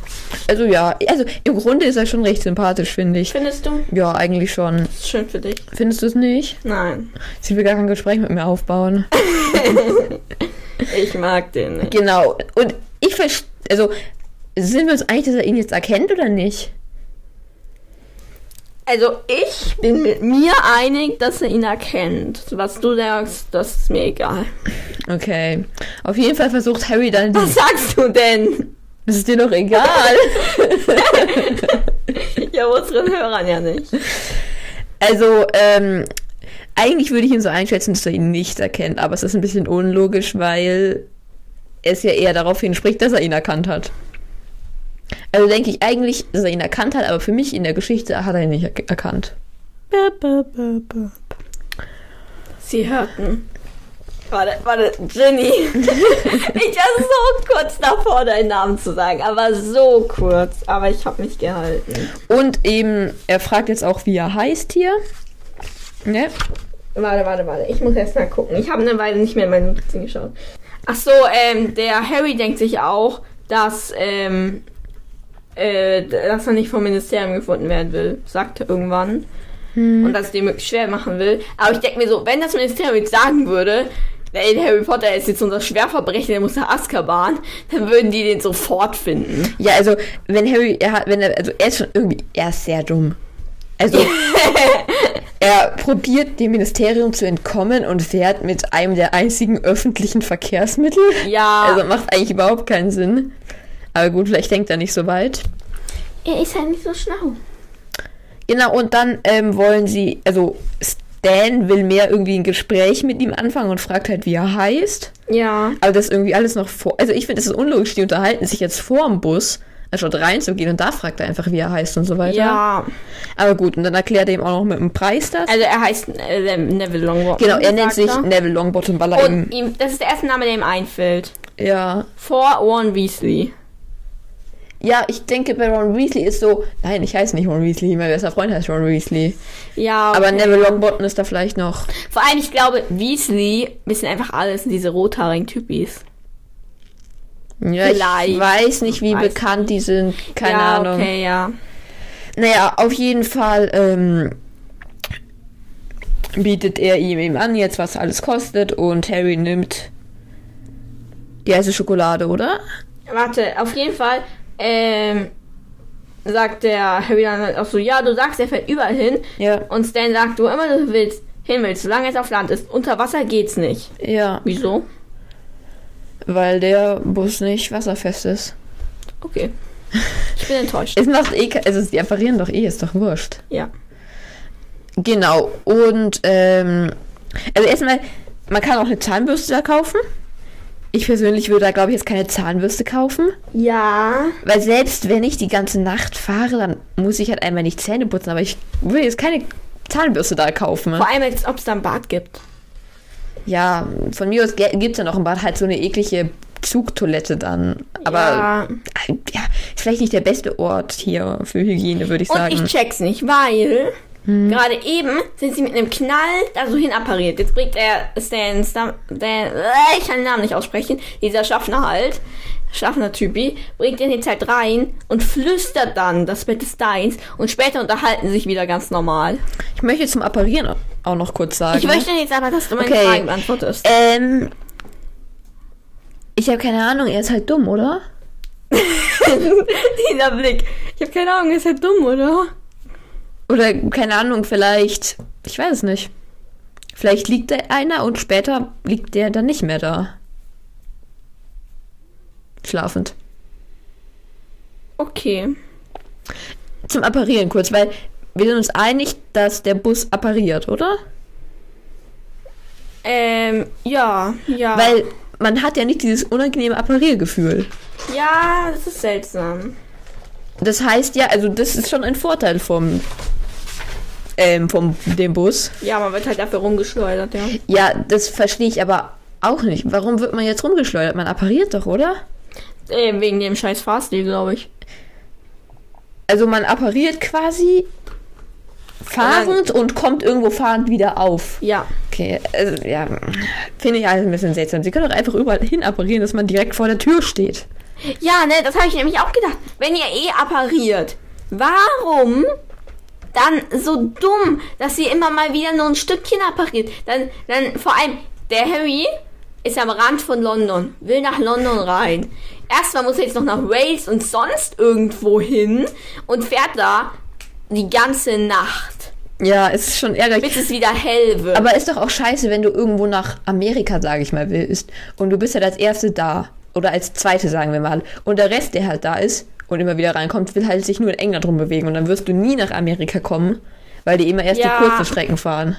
Also ja, also im Grunde ist er schon recht sympathisch, finde ich. Findest du? Ja, eigentlich schon. Das ist schön für dich. Findest du es nicht? Nein. Sie will gar kein Gespräch mit mir aufbauen. *laughs* Ich mag den nicht. Genau. Und ich verstehe, also sind wir uns einig, dass er ihn jetzt erkennt oder nicht? Also ich bin mit mir einig, dass er ihn erkennt. Was du sagst, das ist mir egal. Okay. Auf jeden Fall versucht Harry dann. Was sagst du denn? Das ist dir doch egal. *laughs* Ja, unseren Hörern ja nicht. Also, ähm, eigentlich würde ich ihn so einschätzen, dass er ihn nicht erkennt, aber es ist ein bisschen unlogisch, weil es ja eher darauf hinspricht, dass er ihn erkannt hat. Also denke ich eigentlich, dass er ihn erkannt hat, aber für mich in der Geschichte hat er ihn nicht er erkannt. Sie hörten. Warte, warte, Ginny. *laughs* ich war so kurz davor, deinen Namen zu sagen, aber so kurz. Aber ich habe mich gehalten. Und eben, er fragt jetzt auch, wie er heißt hier. Ne? Warte, warte, warte. Ich muss erst mal gucken. Ich habe eine Weile nicht mehr in meine Notizen geschaut. Ach so, ähm, der Harry denkt sich auch, dass, ähm, äh, dass er nicht vom Ministerium gefunden werden will. Sagt er irgendwann. Und dass es dem möglichst schwer machen will. Aber ich denke mir so, wenn das Ministerium jetzt sagen würde, der Harry Potter ist jetzt unser Schwerverbrecher, der muss nach Azkaban, dann würden die den sofort finden. Ja, also, wenn Harry, er hat, wenn er, also er ist schon irgendwie, er ist sehr dumm. Also, *laughs* er probiert dem Ministerium zu entkommen und fährt mit einem der einzigen öffentlichen Verkehrsmittel. Ja. Also macht eigentlich überhaupt keinen Sinn. Aber gut, vielleicht denkt er nicht so weit. Er ist halt nicht so schlau. Genau, und dann ähm, wollen sie, also Stan will mehr irgendwie ein Gespräch mit ihm anfangen und fragt halt, wie er heißt. Ja. Aber das ist irgendwie alles noch vor. Also ich finde, es ist unlogisch, die unterhalten sich jetzt vor dem Bus, anstatt reinzugehen und da fragt er einfach, wie er heißt und so weiter. Ja. Aber gut, und dann erklärt er ihm auch noch mit dem Preis das. Also er heißt äh, Neville Longbottom. genau, er nennt sich er. Neville Longbottom, weil er Und ihm. ihm, das ist der erste Name, der ihm einfällt. Ja. Vor Ron Weasley. Ja, ich denke, bei Ron Weasley ist so. Nein, ich heiße nicht Ron Weasley, mein bester Freund heißt Ron Weasley. Ja. Aber okay. Neville Longbottom ist da vielleicht noch. Vor allem, ich glaube, Weasley wissen einfach alles in diese rothaarigen Typis. Ja, Vielleicht. ich weiß nicht, wie Weiß bekannt die sind. Keine ja, Ahnung. okay, ja. Naja, auf jeden Fall ähm, bietet er ihm eben an, jetzt was alles kostet und Harry nimmt die heiße Schokolade, oder? Warte, auf jeden Fall, ähm, sagt der Harry dann halt auch so, ja, du sagst, er fährt überall hin. Ja. Und Stan sagt, wo immer du willst, hin willst, solange es auf Land ist. Unter Wasser geht's nicht. Ja, Wieso? weil der Bus nicht wasserfest ist. Okay. Ich bin enttäuscht. *laughs* Es macht eh, also sie apparieren doch eh, ist doch wurscht. Ja. Genau, und ähm, also erstmal, man kann auch eine Zahnbürste da kaufen. Ich persönlich würde da, glaube ich, jetzt keine Zahnbürste kaufen. Ja. Weil selbst wenn ich die ganze Nacht fahre, dann muss ich halt einmal nicht Zähne putzen. Aber ich will jetzt keine Zahnbürste da kaufen. Vor allem, ob es da ein Bad gibt. Ja, von mir aus gibt es ja noch im Bad halt so eine eklige Zugtoilette dann. Aber Ja. äh, ja, ist vielleicht nicht der beste Ort hier für Hygiene, würde ich Und sagen. ich check's nicht, weil gerade eben sind sie mit einem Knall da so hin appariert. Jetzt bringt er Stan, Stan, der, äh, ich kann den Namen nicht aussprechen, dieser Schaffner halt, Schaffner-Typi, bringt ihn jetzt halt rein und flüstert dann, das Bett ist deins und später unterhalten sie sich wieder ganz normal. Ich möchte zum Apparieren auch noch kurz sagen. Ich möchte jetzt aber, dass du meine Okay. Fragen beantwortest. Ähm, ich habe keine Ahnung, er ist halt dumm, oder? *laughs* Dieser Blick. Ich habe keine Ahnung, ist ja dumm, oder? Oder keine Ahnung, vielleicht, ich weiß es nicht. Vielleicht liegt da einer und später liegt der dann nicht mehr da. Schlafend. Okay. Zum Apparieren kurz, weil wir sind uns einig, dass der Bus appariert, oder? Ähm, ja, ja. Weil man hat ja nicht dieses unangenehme Appariergefühl. Ja, das ist seltsam. Das heißt ja, also das ist schon ein Vorteil vom, ähm, vom dem Bus. Ja, man wird halt dafür rumgeschleudert, ja. Ja, das verstehe ich aber auch nicht. Warum wird man jetzt rumgeschleudert? Man appariert doch, oder? Äh, wegen dem scheiß Fahrstil, glaube ich. Also man appariert quasi fahrend und kommt irgendwo fahrend wieder auf. Ja. Okay, also ja, finde ich alles ein bisschen seltsam. Sie können doch einfach überall hin apparieren, dass man direkt vor der Tür steht. Ja, ne, das habe ich nämlich auch gedacht. Wenn ihr eh appariert, warum dann so dumm, dass ihr immer mal wieder nur ein Stückchen appariert? Dann, dann vor allem, der Harry ist am Rand von London, will nach London rein. Erstmal muss er jetzt noch nach Wales und sonst irgendwo hin und fährt da die ganze Nacht, Ja, es ist schon ärgerlich. bis es wieder hell wird. Aber ist doch auch scheiße, wenn du irgendwo nach Amerika, sage ich mal, willst. Und du bist halt als Erste da. Oder als Zweite, sagen wir mal. Und der Rest, der halt da ist und immer wieder reinkommt, will halt sich nur in England rumbewegen. Und dann wirst du nie nach Amerika kommen, weil die immer erst Ja. die kurzen Strecken fahren.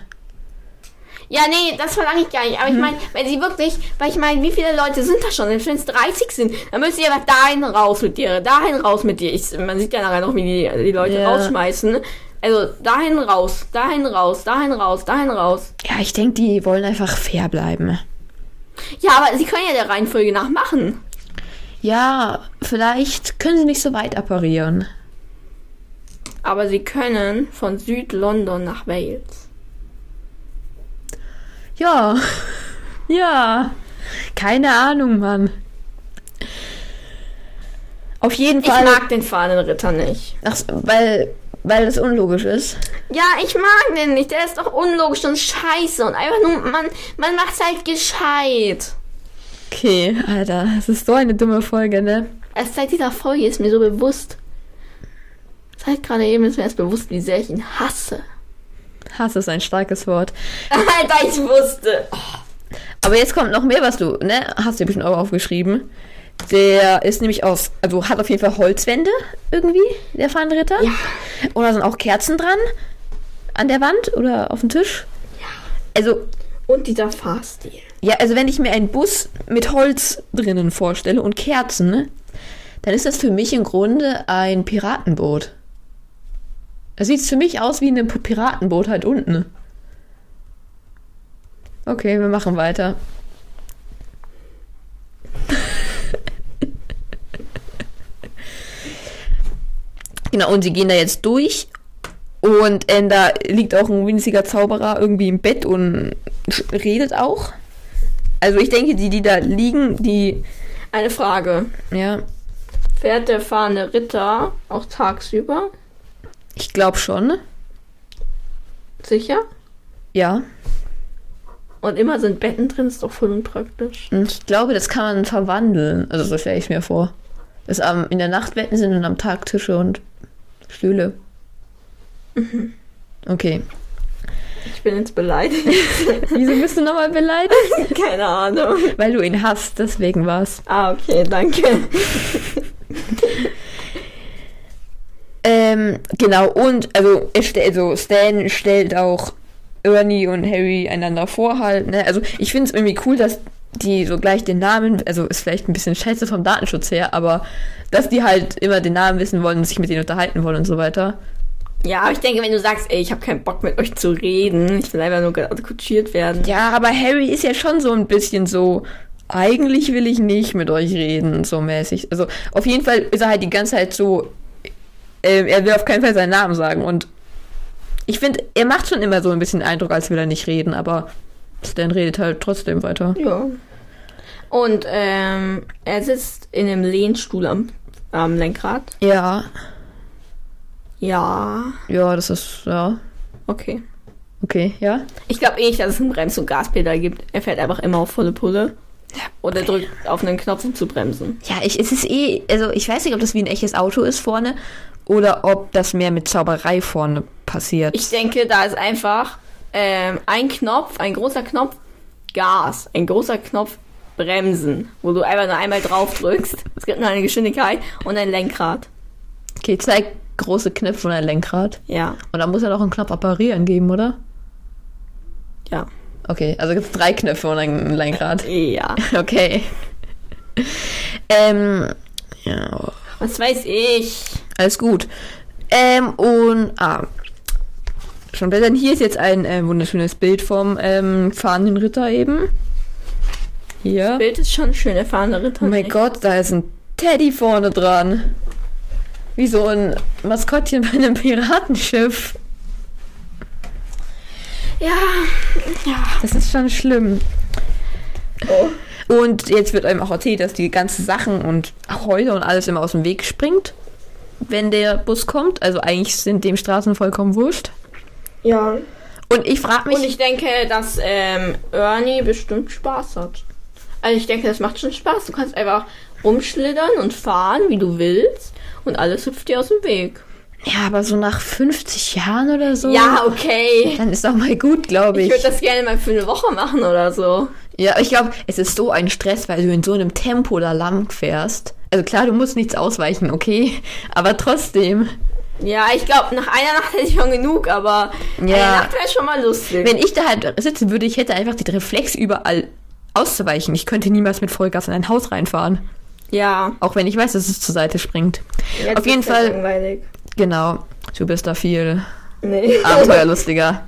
Ja, nee, das verlange ich gar nicht. Aber ich meine, wenn sie wirklich, weil ich meine, wie viele Leute sind da schon? Wenn es 30 sind, dann müsst ihr aber dahin raus mit dir, dahin raus mit dir. Ich, man sieht ja nachher noch, wie die, die Leute Ja. rausschmeißen. Also dahin raus, dahin raus, dahin raus, dahin raus. Ja, ich denke, die wollen einfach fair bleiben. Ja, aber sie können ja der Reihenfolge nach machen. Ja, vielleicht können sie nicht so weit apparieren. Aber sie können von Süd-London nach Wales. Ja, *laughs* ja. Keine Ahnung, Mann. Auf jeden Ich Fall. mag den Fahnenritter nicht. Ach, weil, weil das unlogisch ist. Ja, ich mag den nicht. Der ist doch unlogisch und scheiße. Und einfach nur, man, man macht's halt gescheit. Okay, Alter, das ist so eine dumme Folge, ne? Erst seit dieser Folge ist mir so bewusst. Seit gerade eben ist mir erst bewusst, wie sehr ich ihn hasse. Hass ist ein starkes Wort. *laughs* Alter, ich wusste. Aber jetzt kommt noch mehr, was du, ne? Hast du bestimmt auch aufgeschrieben. Der ist nämlich aus, also hat auf jeden Fall Holzwände irgendwie, der Fahnenritter. Ja. Und da sind auch Kerzen dran. An der Wand oder auf dem Tisch. Also, Und dieser Fahrstil. ja, also wenn ich mir einen Bus mit Holz drinnen vorstelle und Kerzen, ne, dann ist das für mich im Grunde ein Piratenboot. Das sieht für mich aus wie ein Piratenboot halt unten. Okay, wir machen weiter. Genau, und sie gehen da jetzt durch. Und äh, da liegt auch ein winziger Zauberer irgendwie im Bett und redet auch. Also ich denke, die, die da liegen, die, Eine Frage. ja, Fährt der fahrende Ritter auch tagsüber? ich glaube schon. Sicher? Ja. Und immer sind Betten drin, ist doch voll unpraktisch. Und ich glaube, das kann man verwandeln. Also so stelle ich mir vor. Dass am, in der Nacht Betten sind und am Tag Tische und Stühle. Okay. Ich bin jetzt beleidigt. *laughs* Wieso bist du nochmal beleidigt? *laughs* Keine Ahnung. Weil du ihn hast, deswegen war's. Ah, okay, danke. Ähm, genau, und also, also Stan stellt auch Ernie und Harry einander vor halt, ne? Also ich finde es irgendwie cool, dass die so gleich den Namen, also ist vielleicht ein bisschen scheiße vom Datenschutz her, aber dass die halt immer den Namen wissen wollen und sich mit denen unterhalten wollen und so weiter. Ja, aber ich denke, wenn du sagst, ey, ich habe keinen Bock mit euch zu reden, ich will einfach nur gerade kutschiert werden. Ja, aber Harry ist ja schon so ein bisschen so, eigentlich will ich nicht mit euch reden, so mäßig. Also auf jeden Fall ist er halt die ganze Zeit so, äh, er will auf keinen Fall seinen Namen sagen. Und ich finde, er macht schon immer so ein bisschen Eindruck, als will er nicht reden, aber Stan redet halt trotzdem weiter. Ja. Und ähm, er sitzt in einem Lehnstuhl am, am Lenkrad. Ja, Ja. ja, das ist, ja, Okay. okay, ja. Ich glaube eh nicht, dass es ein Brems- und Gaspedal gibt. Er fährt einfach immer auf volle Pulle. Oder drückt auf einen Knopf, um zu bremsen. Ja, ich, es ist eh, also ich weiß nicht, ob das wie ein echtes Auto ist vorne oder ob das mehr mit Zauberei vorne passiert. Ich denke, da ist einfach ähm, ein Knopf, ein großer Knopf, Gas. Ein großer Knopf, Bremsen. Wo du einfach nur einmal drauf drückst. Es gibt nur eine Geschwindigkeit und ein Lenkrad. okay, zeig große Knöpfe und ein Lenkrad. Ja. Und da muss ja noch ein Knopf apparieren geben, oder? Ja. Okay, also gibt es drei Knöpfe und ein Lenkrad. Ja. *laughs* Okay. Ähm, ja, Was weiß ich? alles gut. Ähm, und, ah, schon besser. Hier ist jetzt ein äh, wunderschönes Bild vom ähm, fahrenden Ritter eben. Hier. Bild ist schon schön, erfahrene Ritter. Oh mein Gott, da ist ein Teddy vorne dran. Wie so ein Maskottchen bei einem Piratenschiff. Ja. Ja. Das ist schon schlimm. Oh. Und jetzt wird einem auch erzählt, dass die ganzen Sachen und Häuser und alles immer aus dem Weg springt, wenn der Bus kommt. Also eigentlich sind dem Straßen vollkommen wurscht. Ja. Und ich frage mich, Und ich denke, dass ähm, Ernie bestimmt Spaß hat. Also ich denke, das macht schon Spaß. Du kannst einfach rumschlittern und fahren, wie du willst. Und alles hüpft dir aus dem Weg. ja, aber so nach 50 Jahren oder so, Ja, okay. dann ist auch mal gut, glaube Ich ich. würde das gerne mal für eine Woche machen oder so. Ja, ich glaube, es ist so ein Stress, weil du in so einem Tempo da lang fährst. Also klar, du musst nichts ausweichen, okay? Aber trotzdem, Ja, ich glaube, nach einer Nacht hätte ich schon genug, aber eine Ja. Nacht wäre schon mal lustig. wenn ich da halt sitzen würde, ich hätte einfach den Reflex überall auszuweichen. Ich könnte niemals mit Vollgas in ein Haus reinfahren. ja. Auch wenn ich weiß, dass es zur Seite springt. Jetzt Auf jeden Fall, Langweilig. genau. Du bist da viel Nee. abenteuerlustiger.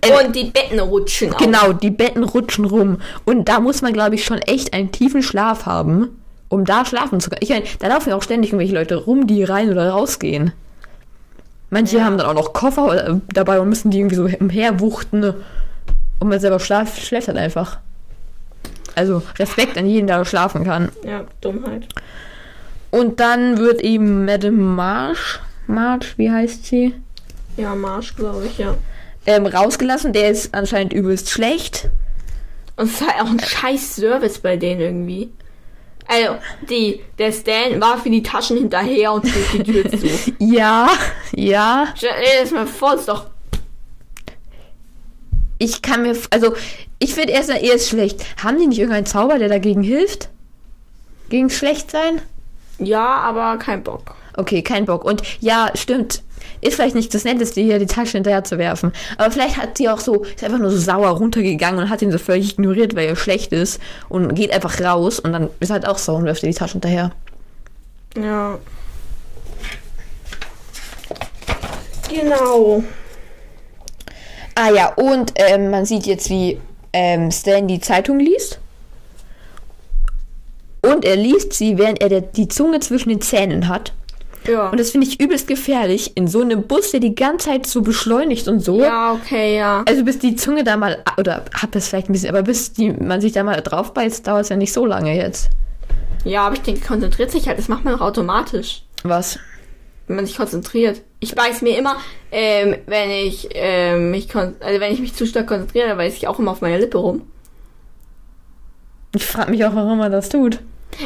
Äh, Und die Betten rutschen auch. Genau, die Betten rutschen rum. Und da muss man, glaube ich, schon echt einen tiefen Schlaf haben, um da schlafen zu können. Ich meine, da laufen ja auch ständig irgendwelche Leute rum, die rein oder rausgehen. Manche Ja. haben dann auch noch Koffer äh, dabei und müssen die irgendwie so umherwuchten. Und man selber schlaf, schläft halt einfach. Also Respekt an jeden, der schlafen kann. Ja, Dummheit. Und dann wird eben Madame Marsh, Marsh, wie heißt sie, Ja, Marsch, glaube ich, ja. ähm, rausgelassen. Der ist anscheinend übelst schlecht. Und es ist halt auch ein scheiß Service bei denen irgendwie. Also, die, der Stan war für die Taschen hinterher und schließt die Tür zu. *laughs* Ja, ja. Stell dir das mal vor, ist doch. Ich kann mir, also ich finde erst er ist schlecht. Haben die nicht irgendeinen Zauber, der dagegen hilft? Gegen schlecht sein? Ja, aber kein Bock. Okay, kein Bock. Und ja, stimmt. Ist vielleicht nicht das Netteste, hier die Tasche hinterher zu werfen. Aber vielleicht hat sie auch so, ist einfach nur so sauer runtergegangen und hat ihn so völlig ignoriert, weil er schlecht ist. Und geht einfach raus und dann ist halt auch sauer und wirft ihr die Tasche hinterher. Ja. Genau. Ah ja, und ähm, man sieht jetzt, wie ähm, Stan die Zeitung liest. Und er liest sie, während er der, die Zunge zwischen den Zähnen hat. Ja. Und das finde ich übelst gefährlich in so einem Bus, der die ganze Zeit so beschleunigt und so. ja, okay, ja. Also bis die Zunge da mal, oder hab es vielleicht ein bisschen, aber bis die, man sich da mal drauf beißt, dauert es ja nicht so lange jetzt. Ja, aber ich denke, konzentriert sich halt. Das macht man auch automatisch. Was? Wenn man sich konzentriert. Ich beiß mir immer, ähm, wenn ich ähm, mich also wenn ich mich zu stark konzentriere, dann beiß ich auch immer auf meine Lippe rum. Ich frage mich auch, warum er das tut.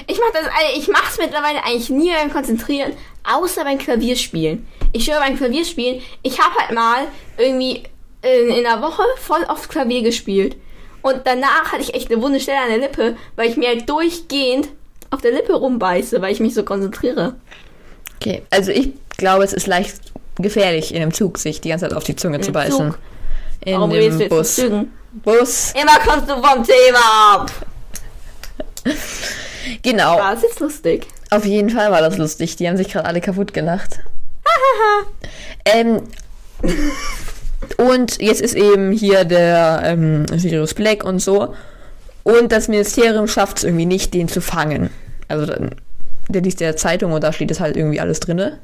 Ich mach das, also ich mach's mittlerweile eigentlich nie beim Konzentrieren, außer beim Klavierspielen. Ich schwöre beim Klavierspielen, ich habe halt mal irgendwie in, in einer Woche voll oft Klavier gespielt. Und danach hatte ich echt eine wunde Stelle an der Lippe, weil ich mir halt durchgehend auf der Lippe rumbeiße, weil ich mich so konzentriere. Okay, also ich glaube, es ist leicht gefährlich, in einem Zug sich die ganze Zeit auf die Zunge zu Im beißen. Zug. In Warum dem du Bus. Zügen? Bus. Immer kommst du vom Thema ab. *laughs* Genau. War das jetzt lustig? Auf jeden Fall war das lustig. Die haben sich gerade alle kaputt gelacht. ähm, und jetzt ist eben hier der ähm, Sirius Black und so. Und das Ministerium schafft es irgendwie nicht, den zu fangen. Also dann, der liest der Zeitung und da steht es halt irgendwie alles drinne.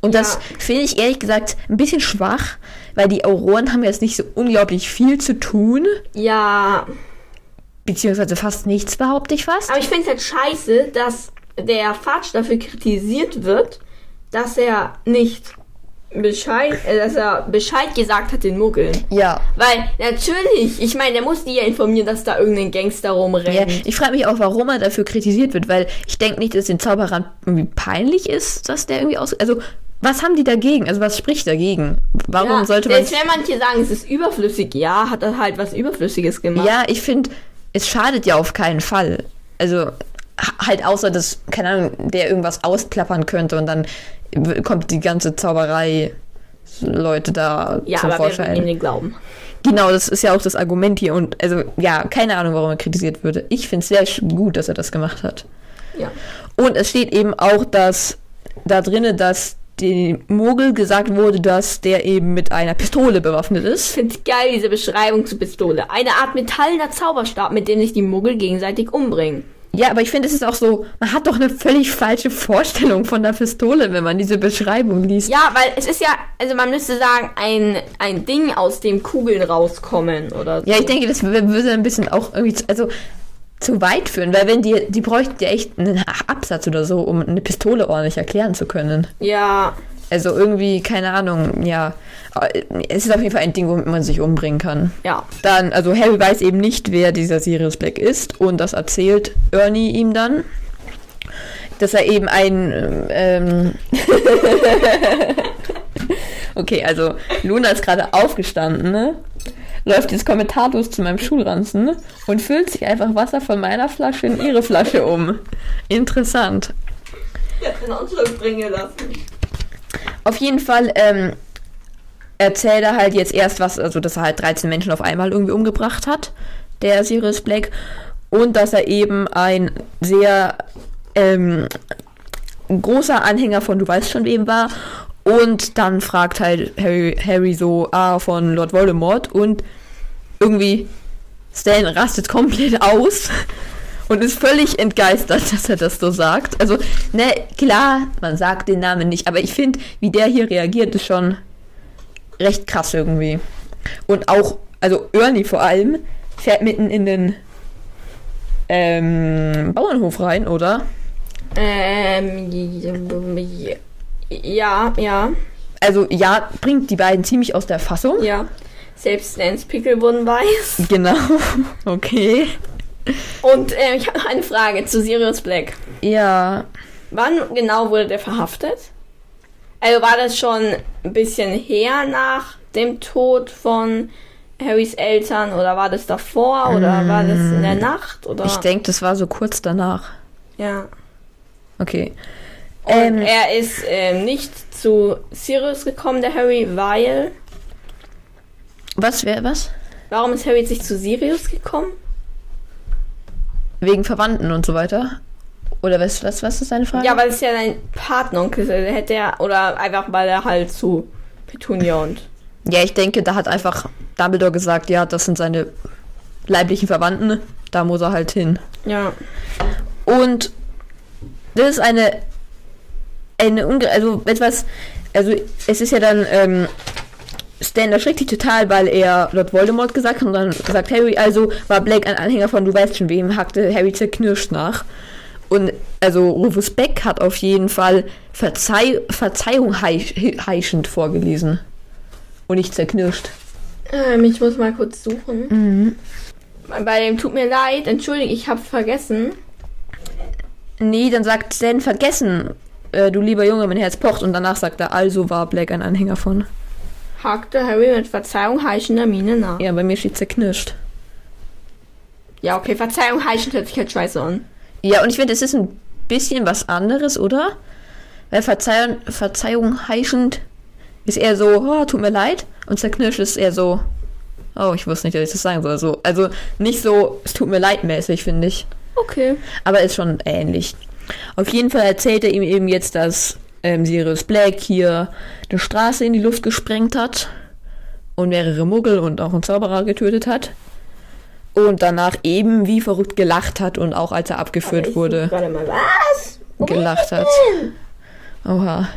Und das Ja. finde ich ehrlich gesagt ein bisschen schwach, weil die Auroren haben jetzt nicht so unglaublich viel zu tun. Ja, Beziehungsweise fast nichts, behaupte ich fast. aber ich finde es halt scheiße, dass der Fatsch dafür kritisiert wird, dass er nicht Bescheid, äh, dass er Bescheid gesagt hat den Muggeln. Ja. Weil natürlich, ich meine, der muss die ja informieren, dass da irgendein Gangster Ja, rumrennt. ich frage mich auch, warum er dafür kritisiert wird, weil ich denke nicht, dass den Zauberern irgendwie peinlich ist, dass der irgendwie aus. Also, was haben die dagegen? Also, was spricht dagegen? Warum ja, sollte man. Selbst wenn manche sagen, es ist überflüssig, ja, hat er halt was Überflüssiges gemacht. Ja, ich finde, es schadet ja auf keinen Fall. Also, ha- halt außer, dass, keine Ahnung, der irgendwas ausklappern könnte und dann kommt die ganze Zauberei Leute da Ja, zum aber Vorschein. ihm nicht glauben? Genau, das ist ja auch das Argument hier. Und also, ja, keine Ahnung, warum er kritisiert würde. Ich finde es sehr gut, dass er das gemacht hat. Ja. Und es steht eben auch, dass da drinnen, dass dem Mogel gesagt wurde, dass der eben mit einer Pistole bewaffnet Ich ist. finde geil, diese Beschreibung zur Pistole. Eine Art metallener Zauberstab, mit dem sich die Muggel gegenseitig umbringen. Ja, aber ich finde, es ist auch so, man hat doch eine völlig falsche Vorstellung von der Pistole, wenn man diese Beschreibung liest. Ja, weil es ist ja, also man müsste sagen, ein, ein Ding, aus dem Kugeln rauskommen oder so. Ja, ich denke, das wür- würde ein bisschen auch irgendwie, zu, also zu weit führen, weil wenn die, die bräuchten ja echt einen Absatz oder so, um eine Pistole ordentlich erklären zu können. Ja, Also irgendwie, keine Ahnung, ja. Es ist auf jeden Fall ein Ding, womit man sich umbringen kann. ja. Dann, also Harry weiß eben nicht, wer dieser Sirius Black ist und das erzählt Ernie ihm dann, dass er eben ein, ähm, *laughs* okay, also Luna ist gerade aufgestanden, ne? Läuft jetzt kommentarlos zu meinem Schulranzen und füllt sich einfach Wasser von meiner Flasche in ihre Flasche um. Interessant. Ich hab den Ausschlag bringen lassen. Auf jeden Fall ähm, erzählt er halt jetzt erst was, also dass er halt 13 Menschen auf einmal irgendwie umgebracht hat, der Sirius Black. Und dass er eben ein sehr ähm, großer Anhänger von Du weißt schon wem war. Und dann fragt halt Harry, Harry so, ah, von Lord Voldemort. Und irgendwie Stan rastet komplett aus *laughs* und ist völlig entgeistert, dass er das so sagt. Also, ne, klar, man sagt den Namen nicht, aber ich finde, wie der hier reagiert, ist schon recht krass irgendwie. Und auch, also Ernie vor allem, fährt mitten in den ähm, Bauernhof rein, oder? Ähm, ja, ja, Also ja, bringt die beiden ziemlich aus der Fassung. ja. Selbst Lance Pickle wurden weiß. *laughs* Genau. *laughs* Okay. Und äh, ich habe noch eine Frage zu Sirius Black. Ja. Wann genau wurde der verhaftet? Also war das schon ein bisschen her nach dem Tod von Harrys Eltern oder war das davor oder war das in der Nacht oder? Ich denke, das war so kurz danach. ja. Okay. Und Ähm, er ist ähm, nicht zu Sirius gekommen, der Harry, weil was wäre was? warum ist Harry jetzt nicht zu Sirius gekommen? Wegen Verwandten und so weiter? Oder was, was, was ist deine Frage? Ja, weil es ja sein Partneronkel ist. Also hätte er oder einfach weil er halt zu Petunia und Ja, ich denke, da hat einfach Dumbledore gesagt, ja, das sind seine leiblichen Verwandten, da muss er halt hin. ja. Und das ist eine, eine unge also etwas, also es ist ja dann, ähm, Stan erschreckt sich total, weil er Lord Voldemort gesagt hat und dann sagt Harry, also war Black ein Anhänger von du weißt schon wem, hackte Harry zerknirscht nach. Und also Rufus Beck hat auf jeden Fall Verzeih Verzeihung heisch heischend vorgelesen. Und nicht zerknirscht. Ähm, ich muss mal kurz suchen. Bei dem tut mir leid, entschuldige, ich habe vergessen. Nee, dann sagt Stan vergessen, äh, du lieber Junge, mein Herz pocht. Und danach sagt er, also war Black ein Anhänger von. Hakte Harry mit Verzeihung heischender Miene nach. Ja, Ja, bei mir steht zerknirscht. okay, Verzeihung heischend hört sich halt scheiße an. Ja, und ich finde, es ist ein bisschen was anderes, oder? Weil Verzeihung, Verzeihung heischend ist eher so, oh, tut mir leid. Und zerknirscht ist eher so, oh, ich wusste nicht, dass ich das sagen soll. So, also nicht so, es tut mir leid mäßig, finde ich. Okay. Aber ist schon ähnlich. Auf jeden Fall erzählt er ihm eben jetzt, dass ähm, Sirius Black hier eine Straße in die Luft gesprengt hat und mehrere Muggel und auch einen Zauberer getötet hat. Und danach eben wie verrückt gelacht hat und auch als er abgeführt wurde, Gerade mal was? Wo gelacht hat. Oha.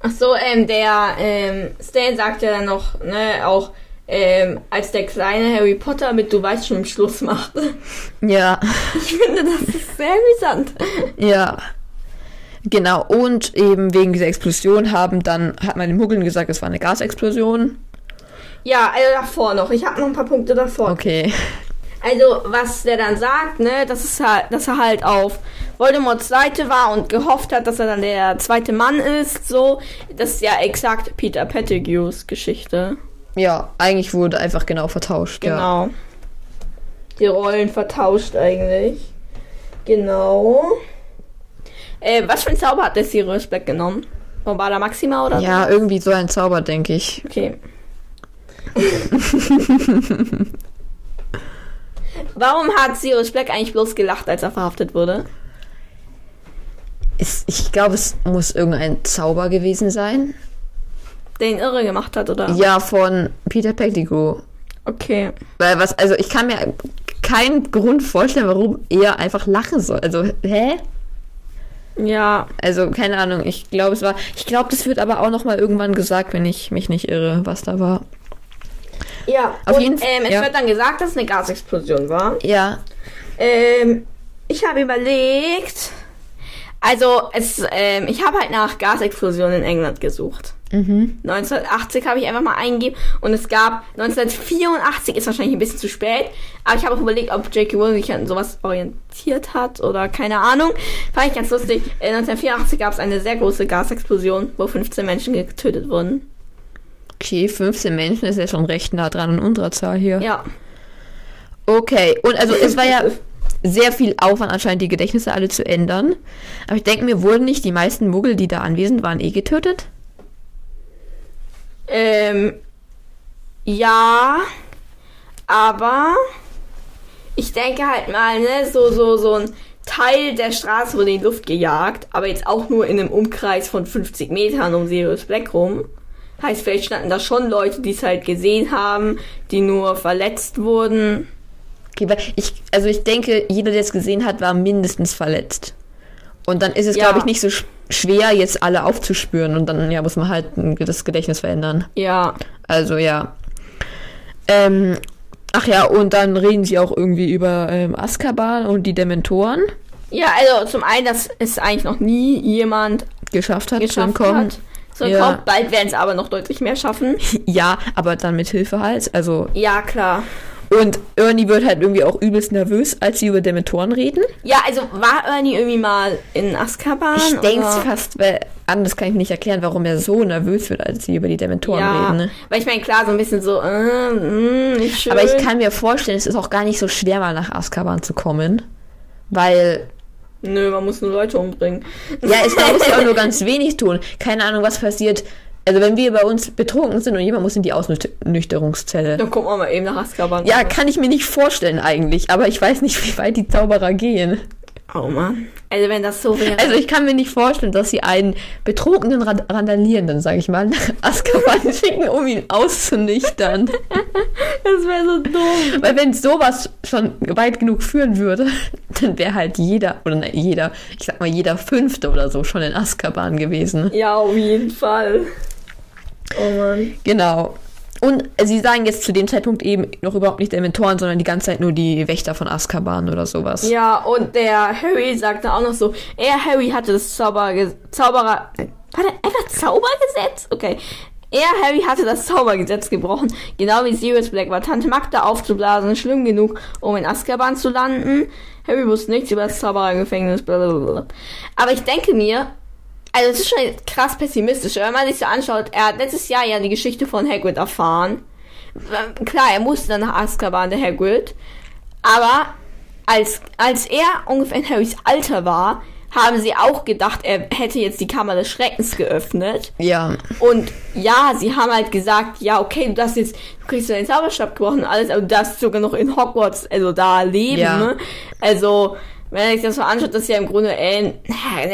Ach so, ähm, der ähm, Stan sagt ja dann noch, ne, auch ähm, als der kleine Harry Potter mit Du weißt schon Schluss macht. Ja, Ich finde, das ist sehr amüsant. ja. Genau, und eben wegen dieser Explosion haben dann, hat man den Muggeln gesagt, es war eine Gasexplosion. Ja, also davor noch. Ich habe noch ein paar Punkte davor. Okay. Also, was der dann sagt, ne, das ist halt, dass er halt auf Voldemorts Seite war und gehofft hat, dass er dann der zweite Mann ist, so. Das ist ja exakt Peter Pettigrews Geschichte. Ja, eigentlich wurde einfach genau vertauscht. Ja. Genau. Die Rollen vertauscht eigentlich. Genau. Äh, was für ein Zauber hat der Sirius Black genommen? Bombada Maxima oder Ja, irgendwie so ein Zauber, denke ich. Okay. *laughs* Warum hat Sirius Black eigentlich bloß gelacht, als er verhaftet wurde? Ich glaube, es muss irgendein Zauber gewesen sein. Der ihn irre gemacht hat, oder? Ja, von Peter Pettigrew. Okay. Weil was, also ich kann mir keinen Grund vorstellen, warum er einfach lachen soll. Also, hä? Ja. Also, keine Ahnung. Ich glaube, es war. Ich glaube, das wird aber auch noch mal irgendwann gesagt, wenn ich mich nicht irre, was da war. Ja. Auf und jeden Fall- ähm, es ja. wird dann gesagt, dass es eine Gasexplosion war. Ja. Ähm, ich habe überlegt. Also, es, ähm, ich habe halt nach Gasexplosionen in England gesucht. Mhm. 1980 habe ich einfach mal eingegeben und es gab 1984 ist wahrscheinlich ein bisschen zu spät, aber ich habe auch überlegt, ob J.K. Rowling sich an sowas orientiert hat oder keine Ahnung. Fand ich ganz lustig. Äh, 1984 gab es eine sehr große Gasexplosion, wo 15 Menschen getötet wurden. Okay, 15 Menschen ist ja schon recht nah dran an unserer Zahl hier. Ja. Okay, und also es war ja sehr viel Aufwand anscheinend, die Gedächtnisse alle zu ändern. Aber ich denke mir, wurden nicht die meisten Muggel, die da anwesend waren, eh getötet? Ähm, ja, aber ich denke halt mal, ne, so, so, so ein Teil der Straße wurde in die Luft gejagt, aber jetzt auch nur in einem Umkreis von 50 Metern um Sirius Black rum. Heißt, vielleicht standen da schon Leute, die es halt gesehen haben, die nur verletzt wurden. Okay, weil ich, also ich denke, jeder, der es gesehen hat, war mindestens verletzt. Und dann ist es, Ja. glaube ich, nicht so sch schwer, jetzt alle aufzuspüren. Und dann, ja, muss man halt das Gedächtnis verändern. Ja, Also, ja. Ähm, ach ja, und dann reden sie auch irgendwie über ähm, Azkaban und die Dementoren ja, also zum einen, dass es eigentlich noch nie jemand geschafft hat zu geschafft entkommen. hat. So Ja. entkommt. Bald werden es aber noch deutlich mehr schaffen. *laughs* Ja, aber dann mit Hilfe halt. Also, Ja, klar. Und Ernie wird halt irgendwie auch übelst nervös, als sie über Dementoren reden. Ja, also war Ernie irgendwie mal in Azkaban? Ich denke oder? fast, weil anders kann ich nicht erklären, warum er so nervös wird, als sie über die Dementoren Ja, reden. Ne? weil ich meine, klar, so ein bisschen so, äh, mh, nicht schön. Aber ich kann mir vorstellen, es ist auch gar nicht so schwer, mal nach Azkaban zu kommen. Weil, Nö, man muss nur Leute umbringen. ja, es man muss ja auch *laughs* nur ganz wenig tun. Keine Ahnung, was passiert. Also, wenn wir bei uns betrunken sind und jemand muss in die Ausnüchterungszelle. Dann gucken wir mal eben nach Azkaban. Ja, kann ich mir nicht vorstellen eigentlich, aber ich weiß nicht, *laughs* wie weit die Zauberer gehen. Oh Mann. Also wenn das so wäre. Also ich kann mir nicht vorstellen, dass sie einen betrunkenen Rand Randalierenden, sage ich mal, nach Azkaban *laughs* schicken, um ihn auszunüchtern. das wäre so dumm. Weil wenn sowas schon weit genug führen würde, dann wäre halt jeder, oder ne, jeder, ich sag mal jeder Fünfte oder so schon in Azkaban gewesen. Ja, auf jeden Fall. Oh Mann. Genau. Und sie sagen jetzt zu dem Zeitpunkt eben noch überhaupt nicht Dementoren, sondern die ganze Zeit nur die Wächter von Azkaban oder sowas. Ja, und der Harry sagte auch noch so, er, Harry, hatte das Zauberer... Zauberer... War der einfach Zaubergesetz? Okay. Er, Harry, hatte das Zaubergesetz gebrochen. Genau wie Sirius Black war Tante Magda aufzublasen schlimm genug, um in Azkaban zu landen. Harry wusste nichts über das Zauberergefängnis, blablabla. Aber ich denke mir, also es ist schon krass pessimistisch, wenn man sich so anschaut, er hat letztes Jahr ja die Geschichte von Hagrid erfahren. Ähm, Klar, er musste dann nach Azkaban, der Hagrid. Aber als, als er ungefähr in Harrys Alter war, haben sie auch gedacht, er hätte jetzt die Kammer des Schreckens geöffnet. Ja. Und ja, sie haben halt gesagt, ja, okay, du darfst jetzt, du kriegst deinen Zauberstab gebrochen und alles, aber du darfst sogar noch in Hogwarts, also da leben, Ja. ne? Also, wenn er sich das so anschaut, ist ja im Grunde, äh,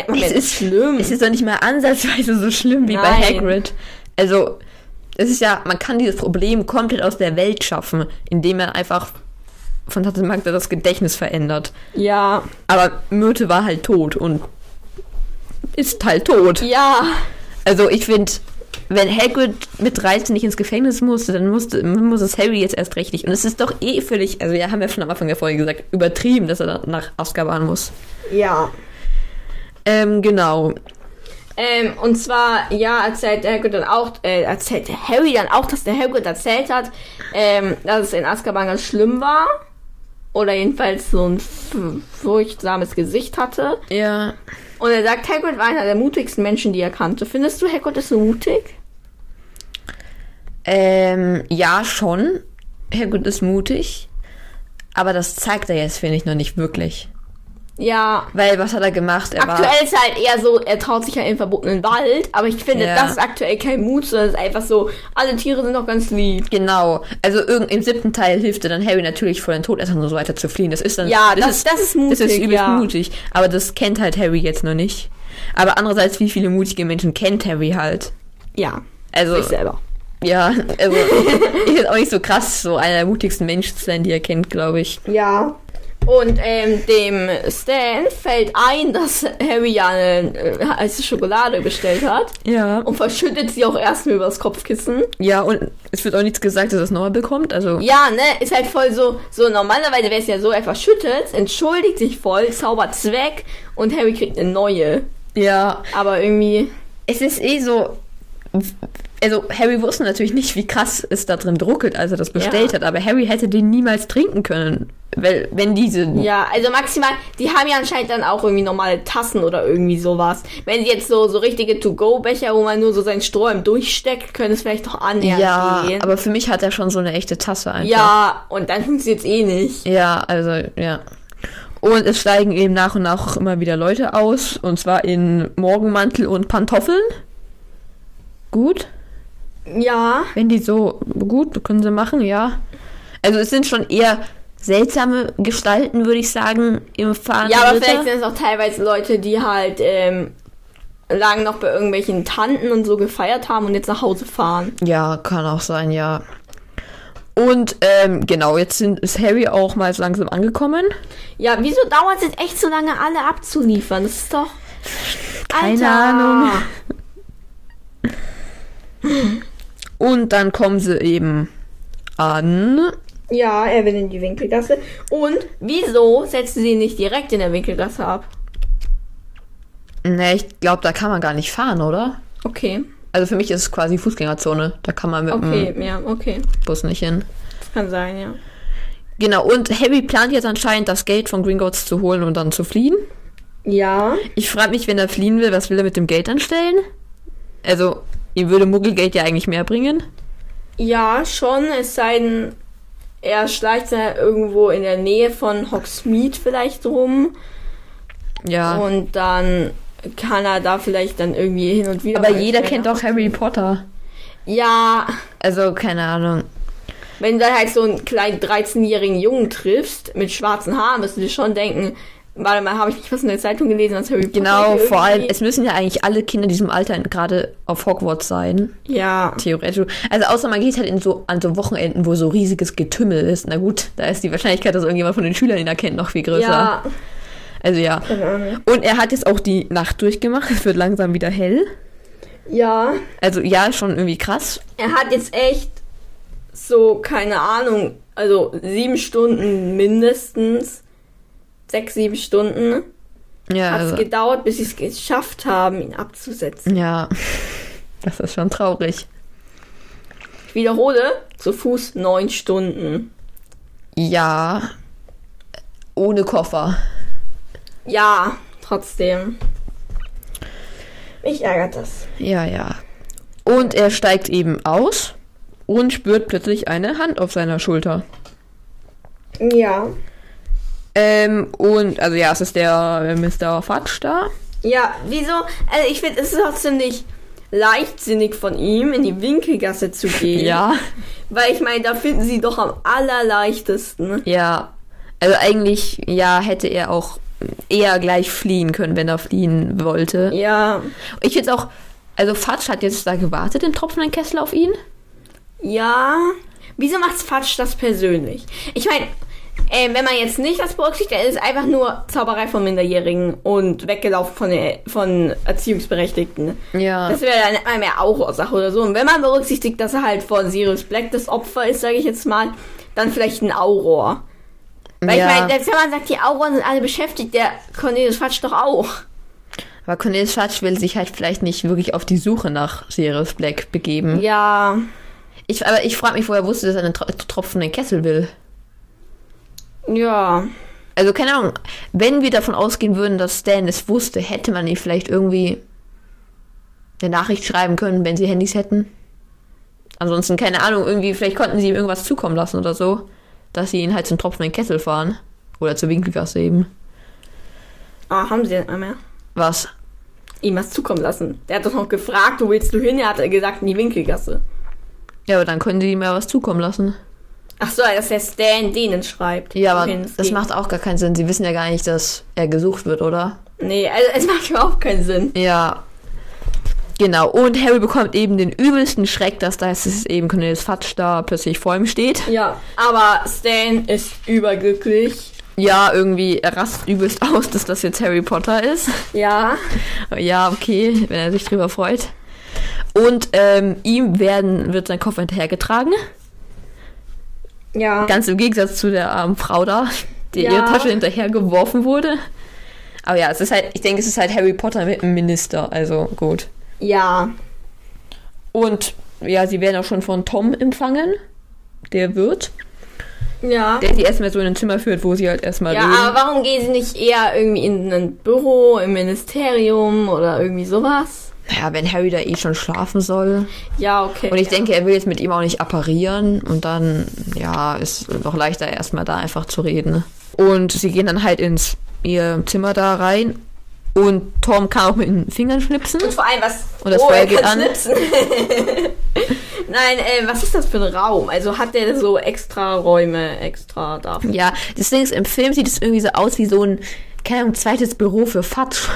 man Es das ist schlimm. Es ist doch nicht mal ansatzweise so schlimm wie bei Nein. Hagrid. Also, es ist ja, man kann dieses Problem komplett aus der Welt schaffen, indem man einfach von Tante Magda das Gedächtnis verändert. ja, Aber Myrte war halt tot und ist halt tot. ja, Also ich finde, wenn Hagrid mit 13 nicht ins Gefängnis musste, dann musste, muss es Harry jetzt erst recht nicht. Und es ist doch eh völlig, also wir haben ja schon am Anfang der Folge gesagt, übertrieben, dass er dann nach Azkaban muss. ja. Ähm, genau. Ähm, und zwar, ja, erzählt Hagrid dann auch, äh, erzählt Harry dann auch, dass der Hagrid erzählt hat, ähm, dass es in Azkaban ganz schlimm war. Oder jedenfalls so ein furchtsames Gesicht hatte. Ja. Und er sagt, Hagrid war einer der mutigsten Menschen, die er kannte. Findest du, Hagrid ist mutig? Ähm, ja, schon. Hagrid ist mutig. Aber das zeigt er jetzt, finde ich, noch nicht wirklich. Ja. Weil, was hat er gemacht? Er aktuell ist halt eher so, er traut sich ja in den verbotenen Wald, aber ich finde, Ja. das ist aktuell kein Mut, sondern es ist einfach so, alle Tiere sind doch ganz lieb. Genau. Also irgend, im siebten Teil hilft er dann Harry natürlich vor den Todessern und so weiter zu fliehen. Das ist dann. Ja, das, das ist mutig. Das ist übelst ja. mutig. Aber das kennt halt Harry jetzt noch nicht. Aber andererseits, wie viele mutige Menschen kennt Harry halt? Ja, Also, ich selber. ja, also, ich *laughs* ist auch nicht so krass, so einer der mutigsten Menschen zu sein, die er kennt, glaube ich. Ja. Und ähm, dem Stan fällt ein, dass Harry ja eine äh, heiße Schokolade bestellt hat Ja. und verschüttet sie auch erstmal übers Kopfkissen. Ja, und es wird auch nichts gesagt, dass er es nochmal bekommt. Also, Ja, ne, ist halt voll so, so normalerweise wäre es ja so, er verschüttet, entschuldigt sich voll, zaubert's weg und Harry kriegt eine neue. ja, Aber irgendwie, es ist eh so. Also, Harry wusste natürlich nicht, wie krass es da drin druckelt, als er das bestellt Ja. hat, aber Harry hätte den niemals trinken können. Weil, wenn diese. ja, also maximal, die haben ja anscheinend dann auch irgendwie normale Tassen oder irgendwie sowas. Wenn sie jetzt so, so richtige To-Go-Becher, wo man nur so seinen Strohhalm durchsteckt, können es vielleicht doch annähernd Ja, gehen. aber für mich hat er schon so eine echte Tasse einfach. Ja, und dann funktioniert's eh nicht. Ja, also, ja. Und es steigen eben nach und nach immer wieder Leute aus, und zwar in Morgenmantel und Pantoffeln. Gut. Ja, Wenn die so gut, können sie machen, ja. Also es sind schon eher seltsame Gestalten, würde ich sagen, im Fahren. ja, aber vielleicht sind es auch teilweise Leute, die halt ähm, lang noch bei irgendwelchen Tanten und so gefeiert haben und jetzt nach Hause fahren. Ja, kann auch sein, ja. Und ähm, genau, jetzt sind, ist Harry auch mal langsam angekommen. Ja, wieso dauert es jetzt echt so lange, alle abzuliefern? Das ist doch. Keine Alter. Ahnung. *laughs* Und dann kommen sie eben an. Ja, er will in die Winkelgasse. Und wieso setzen sie ihn nicht direkt in der Winkelgasse ab? Ne, ich glaube, da kann man gar nicht fahren, oder? Okay. Also für mich ist es quasi Fußgängerzone. Da kann man mit Okay, dem ja, okay. Bus nicht hin. Das kann sein, ja. Genau, und Harry plant jetzt anscheinend, das Geld von Gringotts zu holen und dann zu fliehen. Ja. Ich frage mich, wenn er fliehen will, was will er mit dem Geld anstellen? Also, ihm würde Muggelgeld ja eigentlich mehr bringen. Ja, schon. Es sei denn, er schleicht da irgendwo in der Nähe von Hogsmeade vielleicht rum. Ja. Und dann kann er da vielleicht dann irgendwie hin und wieder. aber jeder kennt doch Harry Potter. Ja, Also, keine Ahnung. wenn du dann halt so einen kleinen 13-jährigen Jungen triffst mit schwarzen Haaren, wirst du dir schon denken, warte mal, habe ich nicht was in der Zeitung gelesen, dass Harry Potter Genau, hier vor allem, irgendwie- es müssen ja eigentlich alle Kinder in diesem Alter gerade auf Hogwarts sein. Ja. Theoretisch. Also außer man geht halt in so, an so Wochenenden, wo so riesiges Getümmel ist. Na gut, da ist die Wahrscheinlichkeit, dass irgendjemand von den Schülern ihn erkennt, noch viel größer. Ja. Also ja. Und er hat jetzt auch die Nacht durchgemacht. Es wird langsam wieder hell. Ja. Also ja, schon irgendwie krass. Er hat jetzt echt so, keine Ahnung, also sieben Stunden mindestens. Sechs, sieben Stunden. Ja, Hat es also, gedauert, bis sie es geschafft haben, ihn abzusetzen. ja. *laughs* Das ist schon traurig. Ich wiederhole, zu Fuß neun Stunden. Ja. Ohne Koffer. Ja, trotzdem. Mich ärgert das. Ja, ja. Und er steigt eben aus und spürt plötzlich eine Hand auf seiner Schulter. Ja. Ähm, und, also ja, es ist der äh, Mr. Fatsch da. Ja, wieso? Also ich finde, es ist auch ziemlich leichtsinnig von ihm, in die Winkelgasse zu *laughs* gehen. Ja. Weil ich meine, da finden sie doch am allerleichtesten. Ja. Also eigentlich, ja, hätte er auch eher gleich fliehen können, wenn er fliehen wollte. Ja. Ich finde auch, also Fatsch hat jetzt da gewartet im tropfenden Kessel auf ihn. Ja. Wieso macht's Fatsch das persönlich? Ich meine, äh, wenn man jetzt nicht das berücksichtigt, dann ist es einfach nur Zauberei von Minderjährigen und weggelaufen von, der- von Erziehungsberechtigten. Ja. Das wäre dann einmal mehr Aurorsache oder so. Und wenn man berücksichtigt, dass er halt von Sirius Black das Opfer ist, sage ich jetzt mal, dann vielleicht ein Auror. Weil ja. ich meine, selbst wenn man sagt, die Auroren sind alle beschäftigt, der Cornelius Fatsch doch auch. Aber Cornelius Fatsch will sich halt vielleicht nicht wirklich auf die Suche nach Sirius Black begeben. Ja. Ich, aber ich frage mich, woher wusste, dass er einen tro tropfenden Kessel will. Ja. Also keine Ahnung, wenn wir davon ausgehen würden, dass Stan es wusste, hätte man ihm vielleicht irgendwie eine Nachricht schreiben können, wenn sie Handys hätten. Ansonsten, keine Ahnung, irgendwie, vielleicht konnten sie ihm irgendwas zukommen lassen oder so, dass sie ihn halt zum tropfenden Kessel fahren. Oder zur Winkelgasse eben. Ah, haben sie nicht mehr. Was? Ihm was zukommen lassen. Der hat doch noch gefragt, wo willst du hin? Er hat gesagt, in die Winkelgasse. Ja, aber dann können die ihm ja was zukommen lassen. Ach so, dass der Stan denen schreibt. Ja, aber das geht. macht auch gar keinen Sinn. Sie wissen ja gar nicht, dass er gesucht wird, oder? Nee, also es macht überhaupt keinen Sinn. Ja. Genau. Und Harry bekommt eben den übelsten Schreck, dass da ist es eben Cornelius Fatsch da plötzlich vor ihm steht. Ja, aber Stan ist überglücklich. Ja, irgendwie, er rastet übelst *laughs* aus, dass das jetzt Harry Potter ist. Ja. Ja, okay, wenn er sich drüber freut. Und ähm, ihm werden, wird sein Koffer hinterhergetragen. Ja. Ganz im Gegensatz zu der armen Frau da, die Ja. ihre Tasche hinterhergeworfen wurde. Aber ja, es ist halt, ich denke, es ist halt Harry Potter mit einem Minister, also gut. Ja. Und ja, sie werden auch schon von Tom empfangen, der Wirt, Ja. der sie erstmal so in ein Zimmer führt, wo sie halt erstmal Ja, reden. aber warum gehen sie nicht eher irgendwie in ein Büro, im Ministerium oder irgendwie sowas? Ja, wenn Harry da eh schon schlafen soll. Ja, okay. Und ich denke, er will jetzt mit ihm auch nicht apparieren. Und dann, ja, ist doch leichter, erstmal da einfach zu reden. Und sie gehen dann halt ins ihr Zimmer da rein. Und Tom kann auch mit den Fingern schnipsen. Und vor allem, was. Und das oh, Feuer er geht an. schnipsen. *laughs* Nein, äh, was ist das für ein Raum? Also hat der so extra Räume extra dafür? Ja, das Ding ist, im Film sieht es irgendwie so aus wie so ein, keine Ahnung, zweites Büro für Fatsch.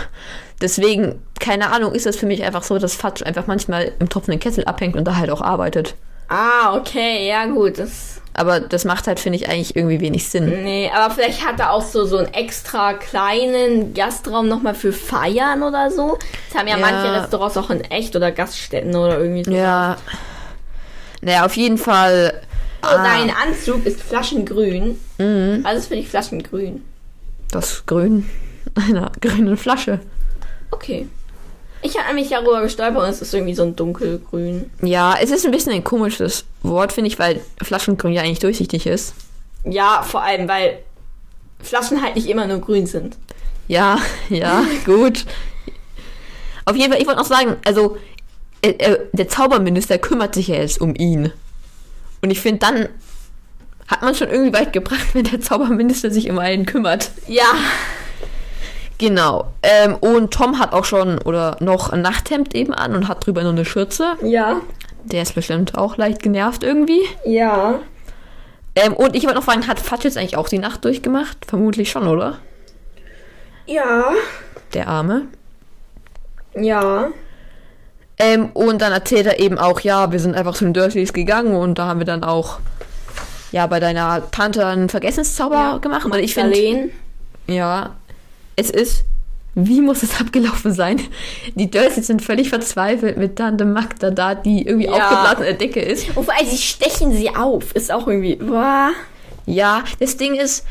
Deswegen, keine Ahnung, ist das für mich einfach so, dass Fatsch einfach manchmal im tropfenden Kessel abhängt und da halt auch arbeitet. Ah, okay, ja gut. Das, Aber das macht halt, finde ich, eigentlich irgendwie wenig Sinn. nee, aber vielleicht hat er auch so, so einen extra kleinen Gastraum nochmal für Feiern oder so. Das haben ja, Ja. manche Restaurants auch in echt oder Gaststätten oder irgendwie so. Ja. Naja, auf jeden Fall. So, ah, Dein Anzug ist flaschengrün. Mhm. Was ist für dich flaschengrün? das Grün *laughs* einer grünen Flasche. Okay. Ich habe mich darüber gestolpert und es ist irgendwie so ein dunkelgrün. Ja, es ist ein bisschen ein komisches Wort, finde ich, weil Flaschengrün ja eigentlich durchsichtig ist. Ja, vor allem, weil Flaschen halt nicht immer nur grün sind. Ja, *laughs* ja, gut. Auf jeden Fall, ich wollte noch sagen, also äh, äh, der Zauberminister kümmert sich ja jetzt um ihn. Und ich finde, dann hat man schon irgendwie weit gebracht, *laughs* wenn der Zauberminister sich um einen kümmert. Ja. Genau. Ähm, und Tom hat auch schon oder noch ein Nachthemd eben an und hat drüber nur eine Schürze. Ja. Der ist bestimmt auch leicht genervt irgendwie. Ja. Ähm, und ich wollte noch fragen, hat Fatsch jetzt eigentlich auch die Nacht durchgemacht? Vermutlich schon, oder? Ja. Der Arme. Ja. Ähm, und dann erzählt er eben auch, ja, wir sind einfach zu den Dursleys gegangen und da haben wir dann auch ja bei deiner Tante einen Vergessenszauber gemacht. Und ich finde, ja, es ist, wie muss es *laughs* abgelaufen sein? Die Dursleys sind völlig verzweifelt mit Tante Magda da, die irgendwie Ja. aufgeblasen in der Decke ist. Und vor allem, sie stechen sie auf. Ist auch irgendwie. Boah. Ja, das Ding ist,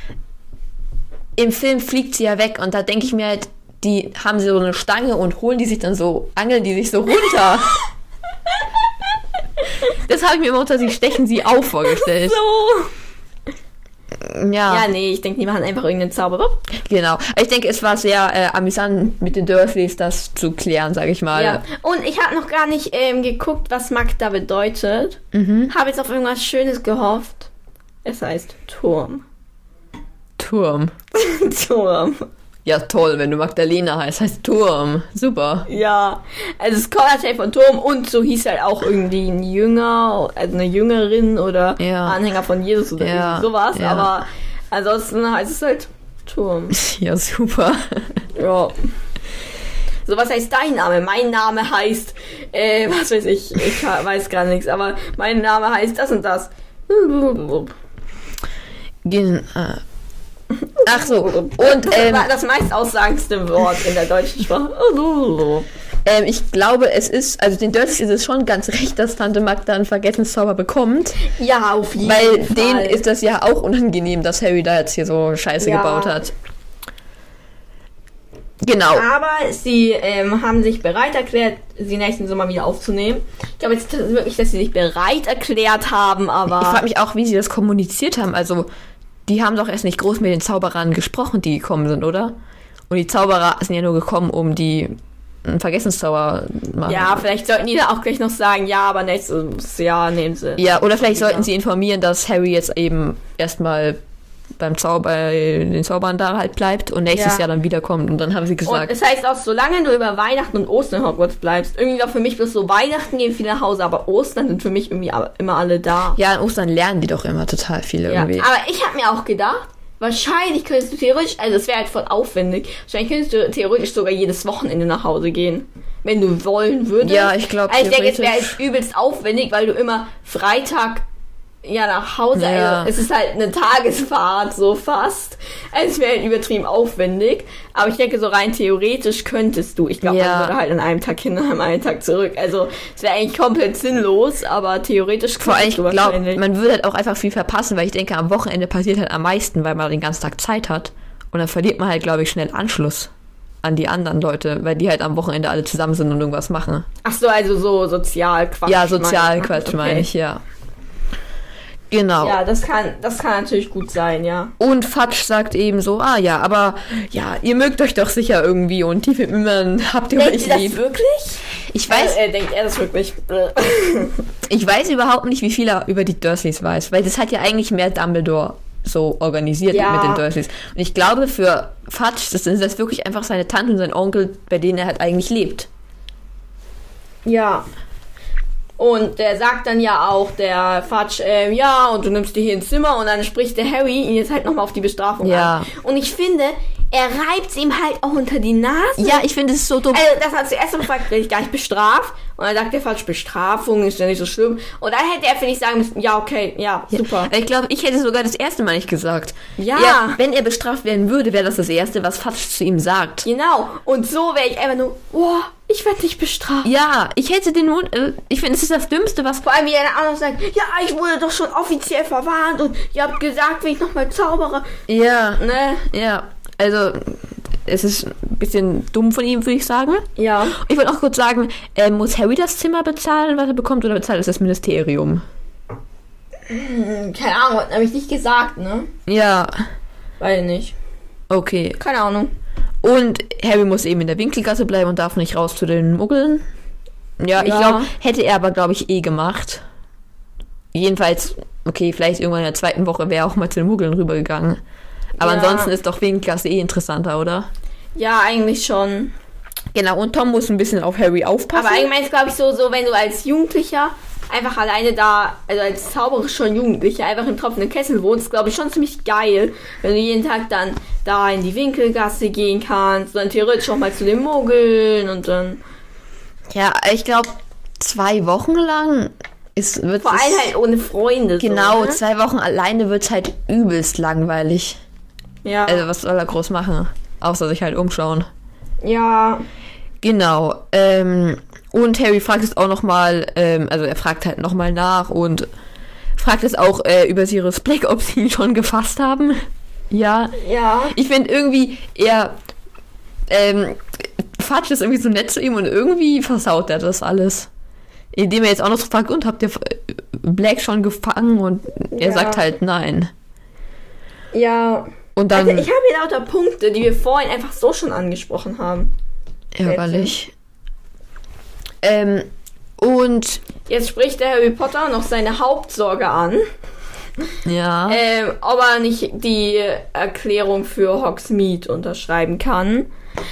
im Film fliegt sie ja weg und da denke ich mir halt, die haben so eine Stange und holen die sich dann so, angeln die sich so runter. *laughs* das habe ich mir immer unter sie stechen sie auf vorgestellt. So. Ja, Ja, nee, ich denke, die machen einfach irgendeinen Zauber. genau. Ich denke, es war sehr äh, amüsant mit den Dursleys das zu klären, sage ich mal. Ja. Und ich habe noch gar nicht ähm, geguckt, was Magda bedeutet. Mhm. Habe jetzt auf irgendwas Schönes gehofft. Es heißt Turm. Turm. *laughs* Turm. Ja, toll, wenn du Magdalena heißt, heißt Turm. Super. Ja, also es kommt natürlich von Turm und so hieß halt auch irgendwie ein Jünger, also eine Jüngerin oder Ja. Anhänger von Jesus oder Ja, sowas. ja. Aber ansonsten heißt es halt Turm. *laughs* Ja, super. Ja. So, was heißt dein Name? Mein Name heißt, äh, was weiß ich, ich weiß gar nichts, aber mein Name heißt das und das. Gen äh. Ach so. *laughs* Und ähm, das meist aussagendste Wort in der deutschen Sprache. *laughs* Ähm, ich glaube, es ist, also den Dursleys ist es schon ganz recht, dass Tante Magda einen Vergessenszauber bekommt. Ja, auf jeden Weil Fall. denen ist das ja auch unangenehm, dass Harry da jetzt hier so Scheiße Ja. gebaut hat. Genau. Aber sie ähm, haben sich bereit erklärt, sie nächsten Sommer wieder aufzunehmen. Ich glaube jetzt wirklich, dass sie sich bereit erklärt haben, Ich aber. frage mich auch, wie sie das kommuniziert haben. Also, die haben doch erst nicht groß mit den Zauberern gesprochen, die gekommen sind, oder? Und die Zauberer sind ja nur gekommen, um die einen Vergessenszauber machen. Ja, vielleicht sollten die da auch gleich noch sagen, ja, aber nächstes Jahr nehmen sie. Ja, oder vielleicht sollten sie informieren, dass Harry jetzt eben erstmal beim Zauber, den Zaubern da halt bleibt und nächstes Ja. Jahr dann wiederkommt. Und dann haben sie Und gesagt, es heißt auch, solange du über Weihnachten und Ostern in Hogwarts bleibst, irgendwie war für mich bloß so Weihnachten gehen viele nach Hause, aber Ostern sind für mich irgendwie immer alle da. ja, an Ostern lernen die doch immer total viele Ja. irgendwie. Aber ich habe mir auch gedacht, wahrscheinlich könntest du theoretisch, also es wäre halt voll aufwendig, wahrscheinlich könntest du theoretisch sogar jedes Wochenende nach Hause gehen. Wenn du wollen würdest. Ja, ich glaub, Also ich denke, es wäre halt übelst aufwendig, weil du immer Freitag ja nach Hause, Ja. also es ist halt eine Tagesfahrt so fast. Also es wäre halt übertrieben aufwendig. Aber ich denke, so rein theoretisch könntest du. Ich glaube, Ja. man würde halt an einem Tag hin und an einem Tag zurück. Also es wäre eigentlich komplett sinnlos, aber theoretisch Vor allem, ich glaube, man würde halt auch einfach viel verpassen, weil ich denke, am Wochenende passiert halt am meisten, weil man den ganzen Tag Zeit hat. Und dann verliert man halt, glaube ich, schnell Anschluss an die anderen Leute, weil die halt am Wochenende alle zusammen sind und irgendwas machen. Ach so, also so Sozialquatsch. ja, meine Sozialquatsch Okay. meine ich, ja. Genau. Ja, das kann, das kann natürlich gut sein, ja. Und Fatsch sagt eben so, ah ja, aber ja, ihr mögt euch doch sicher irgendwie und tief im Inneren habt ihr Denkt euch ihr das lieb. wirklich? Ich weiß, Äh, äh, denkt er das wirklich? *laughs* ich weiß überhaupt nicht, wie viel er über die Dursleys weiß, weil das hat ja eigentlich mehr Dumbledore so organisiert Ja. mit den Dursleys. Und ich glaube, für Fatsch das sind das wirklich einfach seine Tante und sein Onkel, bei denen er halt eigentlich lebt. ja. Und der sagt dann ja auch, der Fatsch, ähm, ja, und du nimmst dir hier ein Zimmer und dann spricht der Harry ihn jetzt halt nochmal auf die Bestrafung Ja. an. Und ich finde, er reibt ihm halt auch unter die Nase. Ja, ich finde es so dumm. Also, das hat zuerst gefragt, werde ich gar nicht bestraft? Und dann sagt der Falsch, Bestrafung ist ja nicht so schlimm. Und dann hätte er, finde ich, sagen müssen, ja, okay, ja, super. Ich glaube, ich hätte sogar das erste Mal nicht gesagt. Ja. wenn er bestraft werden würde, wäre das das Erste, was Fatsch zu ihm sagt. Genau. Und so wäre ich einfach nur, boah, ich werde nicht bestraft. Ja, ich hätte den Mund. Äh, ich finde, es ist das Dümmste, was. Vor allem, wie er dann auch noch sagt, ja, ich wurde doch schon offiziell verwarnt und ihr habt gesagt, wenn ich nochmal zaubere. Ja, Ne? ja. Also, es ist ein bisschen dumm von ihm, würde ich sagen. Ja. Ich wollte auch kurz sagen, äh, muss Harry das Zimmer bezahlen, was er bekommt, oder bezahlt es das Ministerium? Keine Ahnung, hat nämlich nicht gesagt, ne? Ja, Weiß nicht. okay. Keine Ahnung. Und Harry muss eben in der Winkelgasse bleiben und darf nicht raus zu den Muggeln. Ja, ich Ja. glaube, hätte er aber, glaube ich, eh gemacht. Jedenfalls, okay, vielleicht irgendwann in der zweiten Woche wäre er auch mal zu den Muggeln rübergegangen. Aber Ja. ansonsten ist doch Winkelgasse eh interessanter, oder? Ja, eigentlich schon. Genau, und Tom muss ein bisschen auf Harry aufpassen. Aber allgemein ist, glaube ich, so, so, wenn du als Jugendlicher einfach alleine da, also als Zauberer schon Jugendlicher, einfach im tropfenden Kessel wohnst, glaube ich schon ziemlich geil, wenn du jeden Tag dann da in die Winkelgasse gehen kannst, dann theoretisch auch mal zu den Mogeln und dann ja, ich glaube, zwei Wochen lang ist, wird vor allem halt ohne Freunde. Genau, so, ne? zwei Wochen alleine wird halt übelst langweilig. Ja. Also, was soll er groß machen? Außer sich halt umschauen. ja. Genau. Ähm, und Harry fragt es auch nochmal, ähm, also er fragt halt nochmal nach und fragt es auch äh, über Sirius Black, *laughs* ob sie ihn schon gefasst haben. Ja. Ja. Ich finde irgendwie, er ähm, Fatsch ist irgendwie so nett zu ihm und irgendwie versaut er das alles. Indem er jetzt auch noch so fragt, und habt ihr äh, Black schon gefangen? Und er Ja. sagt halt nein. Ja. Und dann Also ich habe hier lauter Punkte, die wir vorhin einfach so schon angesprochen haben. ärgerlich. Ähm, und Jetzt spricht der Harry Potter noch seine Hauptsorge an. ja. Ähm, ob er nicht die Erklärung für Hogsmeade unterschreiben kann.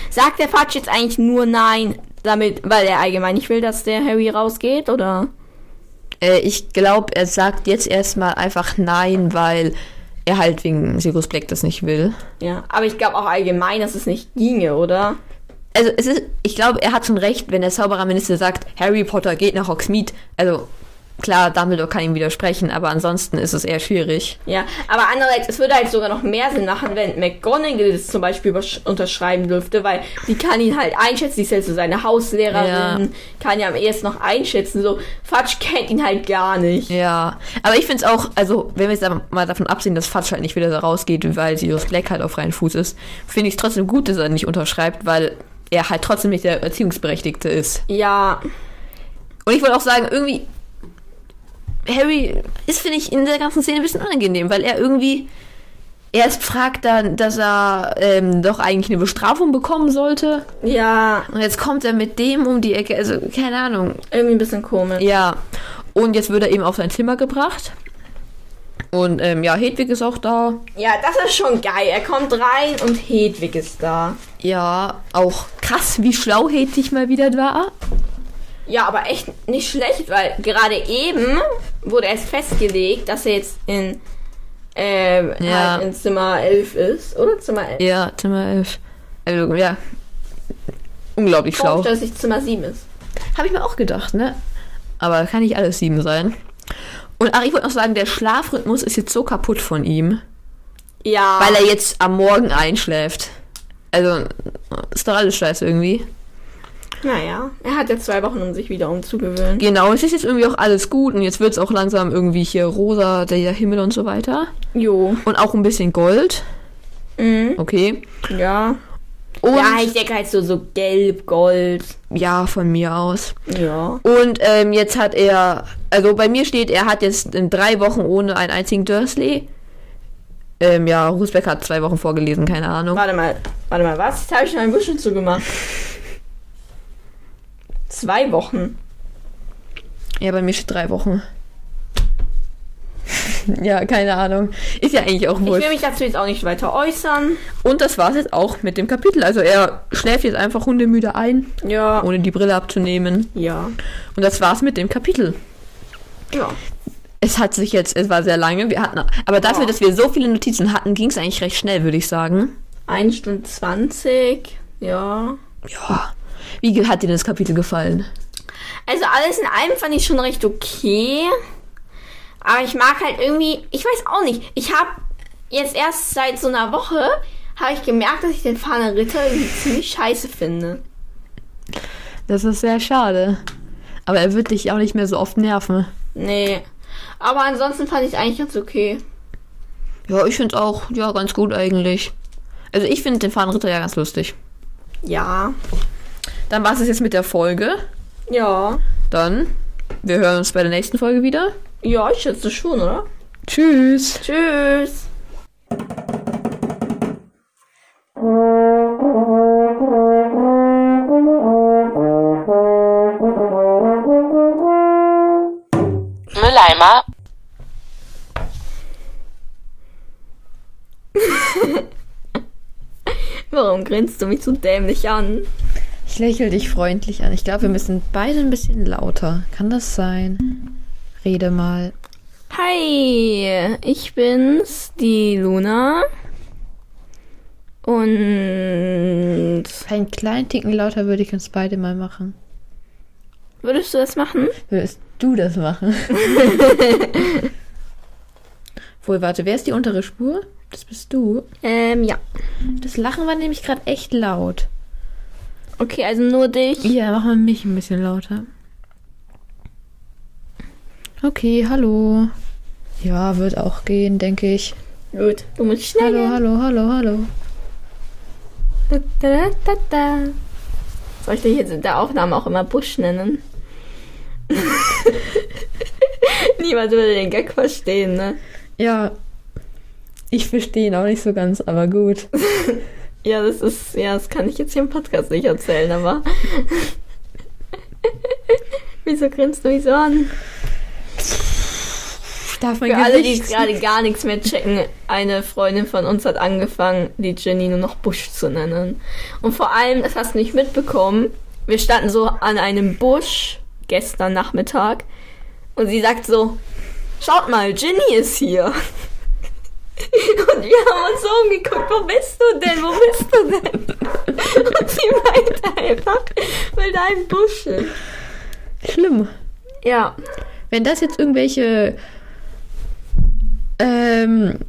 Sagt der Fatsch jetzt eigentlich nur nein, damit, weil er allgemein nicht will, dass der Harry rausgeht, oder? Äh, ich glaube, er sagt jetzt erstmal einfach nein, weil er halt wegen Sirius Black das nicht will. Ja, aber ich glaube auch allgemein, dass es nicht ginge, oder? Also es ist, ich glaube, er hat schon recht, wenn der Zaubererminister sagt, Harry Potter geht nach Hogsmeade. Also klar, Dumbledore kann ihm widersprechen, aber ansonsten ist es eher schwierig. Ja, aber andererseits, es würde halt sogar noch mehr Sinn machen, wenn McGonagall das zum Beispiel unterschreiben dürfte, weil die kann ihn halt einschätzen, die ist halt so seine Hauslehrerin, kann ja am ehesten noch einschätzen, so, Fatsch kennt ihn halt gar nicht. Ja, aber ich finde es auch, also wenn wir jetzt mal davon absehen, dass Fatsch halt nicht wieder da rausgeht, weil Sirius Black halt auf freien Fuß ist, finde ich es trotzdem gut, dass er nicht unterschreibt, weil er halt trotzdem nicht der Erziehungsberechtigte ist. Ja, Und ich wollte auch sagen, irgendwie, Harry ist, finde ich, in der ganzen Szene ein bisschen unangenehm, weil er irgendwie erst fragt dann, dass er ähm, doch eigentlich eine Bestrafung bekommen sollte. ja, Und jetzt kommt er mit dem um die Ecke, also keine Ahnung. irgendwie ein bisschen komisch. Ja, und jetzt wird er eben auf sein Zimmer gebracht. Und ähm, ja, Hedwig ist auch da. Ja, das ist schon geil. Er kommt rein und Hedwig ist da. Ja, auch krass, wie schlau Hedwig mal wieder war. Ja, aber echt nicht schlecht, weil gerade eben wurde erst festgelegt, dass er jetzt in, äh, Ja. halt in Zimmer 11 ist. Oder Zimmer 11? Ja, Zimmer 11. Also, ja. Unglaublich schlau. Komisch, dass ich Zimmer 7 ist. Habe ich mir auch gedacht, ne? Aber kann nicht alles sieben sein. Und ach, ich wollte noch sagen, der Schlafrhythmus ist jetzt so kaputt von ihm, Ja. weil er jetzt am Morgen einschläft. Also, ist doch alles scheiße irgendwie. Naja, er hat jetzt zwei Wochen, um sich wieder umzugewöhnen. Genau, es ist jetzt irgendwie auch alles gut und jetzt wird es auch langsam irgendwie hier rosa, der Himmel und so weiter. Jo. Und auch ein bisschen Gold. Mhm. Okay. Ja. Und Ja, ich denke halt so, so gelb, gold. ja, von mir aus. Ja. Und ähm, jetzt hat er, also bei mir steht, er hat jetzt in drei Wochen ohne einen einzigen Dursley. Ähm, ja, Rusbeck hat zwei Wochen vorgelesen, keine Ahnung. Warte mal, warte mal, was? Jetzt habe ich noch ein bisschen zugemacht. Zwei Wochen. Ja, bei mir steht drei Wochen. *laughs* ja, keine Ahnung. Ist ja eigentlich auch Ich wurscht. will mich dazu jetzt auch nicht weiter äußern. Und das war's jetzt auch mit dem Kapitel. Also er schläft jetzt einfach hundemüde ein, Ja. ohne die Brille abzunehmen. Ja. Und das war's mit dem Kapitel. Ja. Es hat sich jetzt, es war sehr lange. Wir hatten, aber dafür, Oh. dass wir so viele Notizen hatten, ging es eigentlich recht schnell, würde ich sagen. 1 Stunde 20. Ja. Ja. Wie hat dir das Kapitel gefallen? Also alles in allem fand ich schon recht okay. Aber ich mag halt irgendwie, ich weiß auch nicht. Ich habe jetzt erst seit so einer Woche habe ich gemerkt, dass ich den Fahner Ritter irgendwie ziemlich scheiße finde. Das ist sehr schade. Aber er wird dich auch nicht mehr so oft nerven. Nee. Aber ansonsten fand ich es eigentlich ganz okay. Ja, ich finde auch, ja, ganz gut eigentlich. Also ich finde den Fahnenritter ja ganz lustig. Ja. Dann war es jetzt mit der Folge. Ja. Dann, wir hören uns bei der nächsten Folge wieder. Ja, ich schätze schon, oder? Tschüss. Tschüss. Mülleimer. *laughs* Warum grinst du mich so dämlich an? Ich lächle dich freundlich an. Ich glaube, wir müssen beide ein bisschen lauter. Kann das sein? Rede mal. Hi, ich bin's, die Luna. Und Einen kleinen Ticken lauter würde ich uns beide mal machen. würdest du das machen? Würdest du das machen? *laughs* Wohl, warte, wer ist die untere Spur? Das bist du. Ähm, ja. Das Lachen war nämlich gerade echt laut. Okay, also nur dich. Ja, machen wir mich ein bisschen lauter. Okay, hallo. Ja, wird auch gehen, denke ich. Gut, du musst schnell. Hallo, hallo, hallo, hallo. Da, da, da, da. Soll ich dich jetzt in der Aufnahme auch immer Busch nennen? *laughs* Niemand würde den Gag verstehen, ne? Ja, ich verstehe ihn auch nicht so ganz, aber gut. *laughs* Ja, das ist, ja, das kann ich jetzt hier im Podcast nicht erzählen, aber. *laughs* Wieso grinst du mich so an? Darf mein Für alle, die gerade *laughs* gar nichts mehr checken, eine Freundin von uns hat angefangen, die Jenny nur noch Busch zu nennen. Und vor allem, das hast du nicht mitbekommen, wir standen so an einem Busch gestern Nachmittag und sie sagt so, schaut mal, Jenny ist hier. Und wir haben uns so umgeguckt, wo bist du denn, wo bist du denn? Und sie meinte einfach, weil da ein Busch ist. Schlimm. Ja, Wenn das jetzt irgendwelche ähm,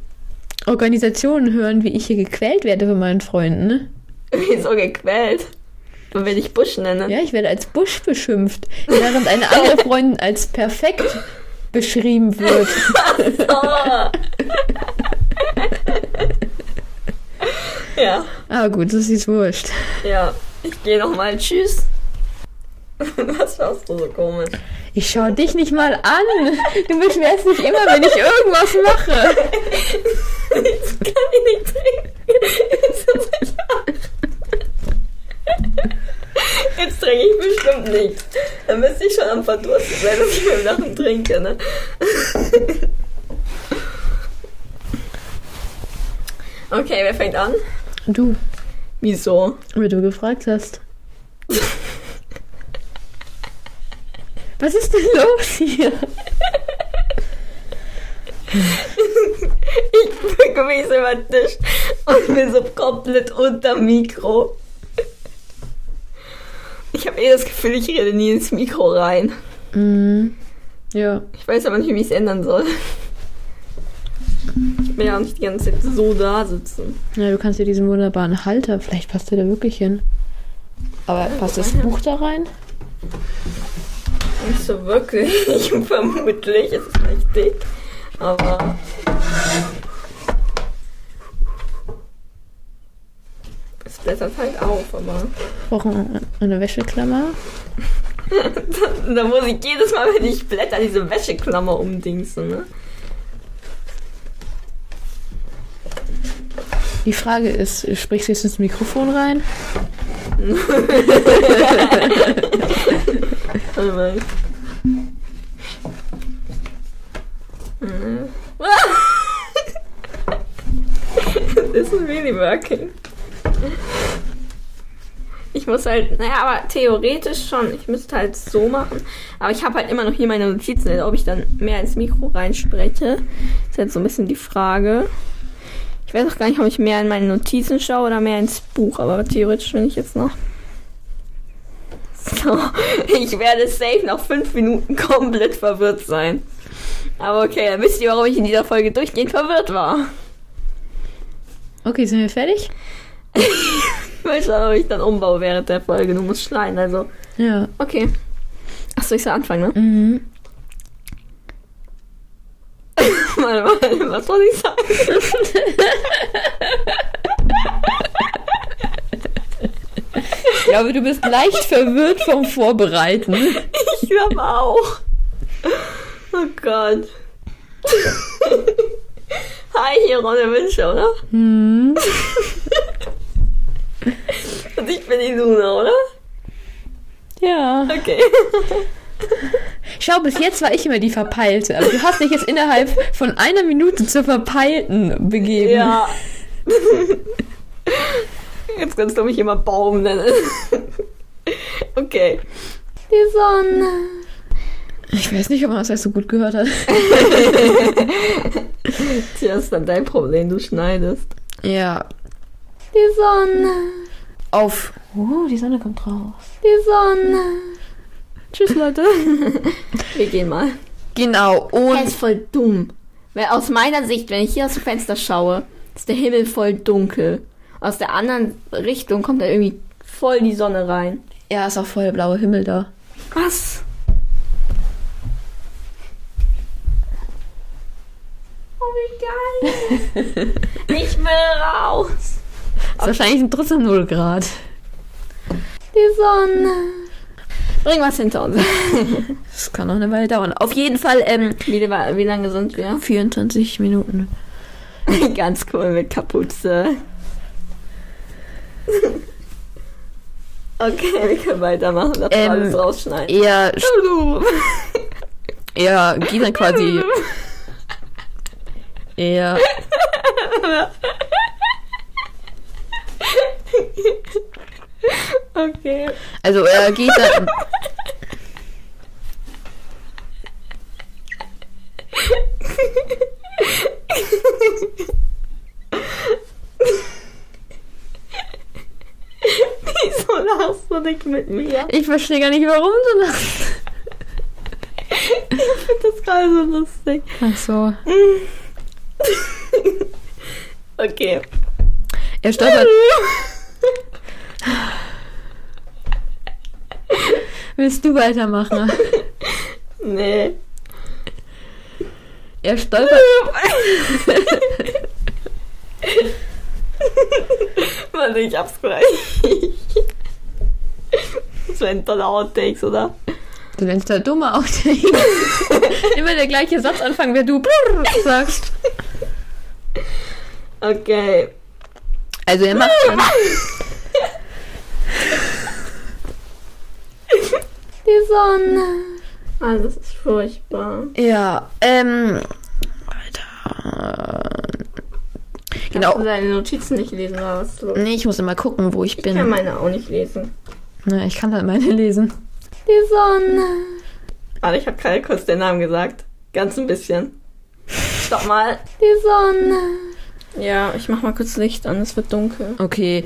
Organisationen hören, wie ich hier gequält werde von meinen Freunden, ne? wieso gequält? Und will ich Busch nennen? Ja, ich werde als Busch beschimpft, während eine andere Freundin als perfekt beschrieben wird. *laughs* *laughs* Ja. Ah gut, das ist wurscht. Ja, ich gehe nochmal. Tschüss. Was schaust du so komisch? Ich schau dich nicht mal an. Du beschwerst dich immer, wenn ich irgendwas mache. Jetzt kann ich nicht trinken. Jetzt trinke ich bestimmt nichts. Dann müsste ich schon am Verdursten sein, dass ich beim Lachen trinke, ne? Okay, wer fängt an? Du, Wieso? weil du gefragt hast. *laughs* Was ist denn los hier? Ich bücke mich so über den Tisch und bin so komplett unter Mikro. Ich habe eh das Gefühl, ich rede nie ins Mikro rein. Mhm. Ja. Ich weiß aber nicht, wie ich es ändern soll. Ich will ja auch nicht die ganze Zeit so da sitzen. Ja, du kannst dir diesen wunderbaren Halter, vielleicht passt der da wirklich hin. Aber passt das Buch da rein? Nicht so wirklich. *laughs* Vermutlich. Es ist nicht dick. Aber. Es blättert halt auf, aber. Brauchen eine Wäscheklammer? *laughs* da muss ich jedes Mal, wenn ich blätter, diese Wäscheklammer umdingsen, ne? Die Frage ist, sprichst du jetzt ins Mikrofon rein? Mal. Mhm. This is really working. Ich muss halt, naja, aber theoretisch schon. Ich müsste halt so machen. Aber ich habe halt immer noch hier meine Notizen, ob ich dann mehr ins Mikro reinspreche. Ist jetzt so ein bisschen die Frage. Ich weiß auch gar nicht, ob ich mehr in meine Notizen schaue oder mehr ins Buch, aber theoretisch bin ich jetzt noch. *laughs* So, ich werde safe nach fünf Minuten komplett verwirrt sein. Aber okay, dann wisst ihr, warum ich in dieser Folge durchgehend verwirrt war. Okay, sind wir fertig? *laughs* Mal schauen, ob ich dann umbaue während der Folge. Du musst schneiden, also. Ja. Okay. Achso, ich soll anfangen, ne? Mhm. Warte mal, *laughs* was soll ich sagen? Ich glaube, du bist leicht verwirrt vom Vorbereiten. Ich glaube auch. Oh Gott. Hi, hier Ronne Wünsche, oder? Hm. Und ich bin die Luna, oder? Ja. Okay. Schau, bis jetzt war ich immer die Verpeilte. Aber du hast dich jetzt innerhalb von einer Minute zur Verpeilten begeben. Ja. *laughs* Jetzt kannst du mich immer Baum nennen. Okay. Die Sonne. Ich weiß nicht, ob man das jetzt so gut gehört hat. *laughs* Tja, ist dann dein Problem, du schneidest. Ja. Die Sonne. Auf. Oh, die Sonne kommt raus. Die Sonne. Tschüss, Leute. *laughs* Wir gehen mal. Genau. Er Und ist voll dumm. Weil aus meiner Sicht, wenn ich hier aus dem Fenster schaue, ist der Himmel voll dunkel. Aus der anderen Richtung kommt da irgendwie voll die Sonne rein. ja, ist auch voll der blaue Himmel da. Was? Oh, wie geil. *laughs* ich will raus. Ist wahrscheinlich sind trotzdem 0 Grad. Die Sonne. Bring was hinter uns. *laughs* Das kann noch eine Weile dauern. Auf jeden Fall, ähm, wie, wie lange sind wir? 24 Minuten. *laughs* Ganz cool mit Kapuze. *laughs* Okay, wir können weitermachen. Das Ähm, alles rausschneiden. Er geht dann quasi. Er. Okay. Also er geht dann. Wieso lachst du nicht mit mir? Ich verstehe gar nicht, warum du das. Ich finde das gerade so lustig. Ach so. Okay. Er stolpert. *laughs* Willst du weitermachen? Nee. Er stolpert. Warte, ich hab's gleich. Das wären tolle Outtakes, oder? Du nennst da dumme Outtakes. Immer der gleiche Satz anfangen, wer du sagst. Okay. Also er macht dann. Die Sonne. Ah, das ist furchtbar. Ja, ähm. Alter. Genau. Kannst du deine Notizen nicht lesen oder was? los? Nee, ich muss immer gucken, wo ich Ich bin. kann meine auch nicht lesen. Na, ich kann halt meine *laughs* lesen. Die Sonne. Warte, ich habe gerade kurz den Namen gesagt. Ganz ein bisschen. Stopp mal. Die Sonne. Ja, ich mach mal kurz Licht an, es wird dunkel. Okay.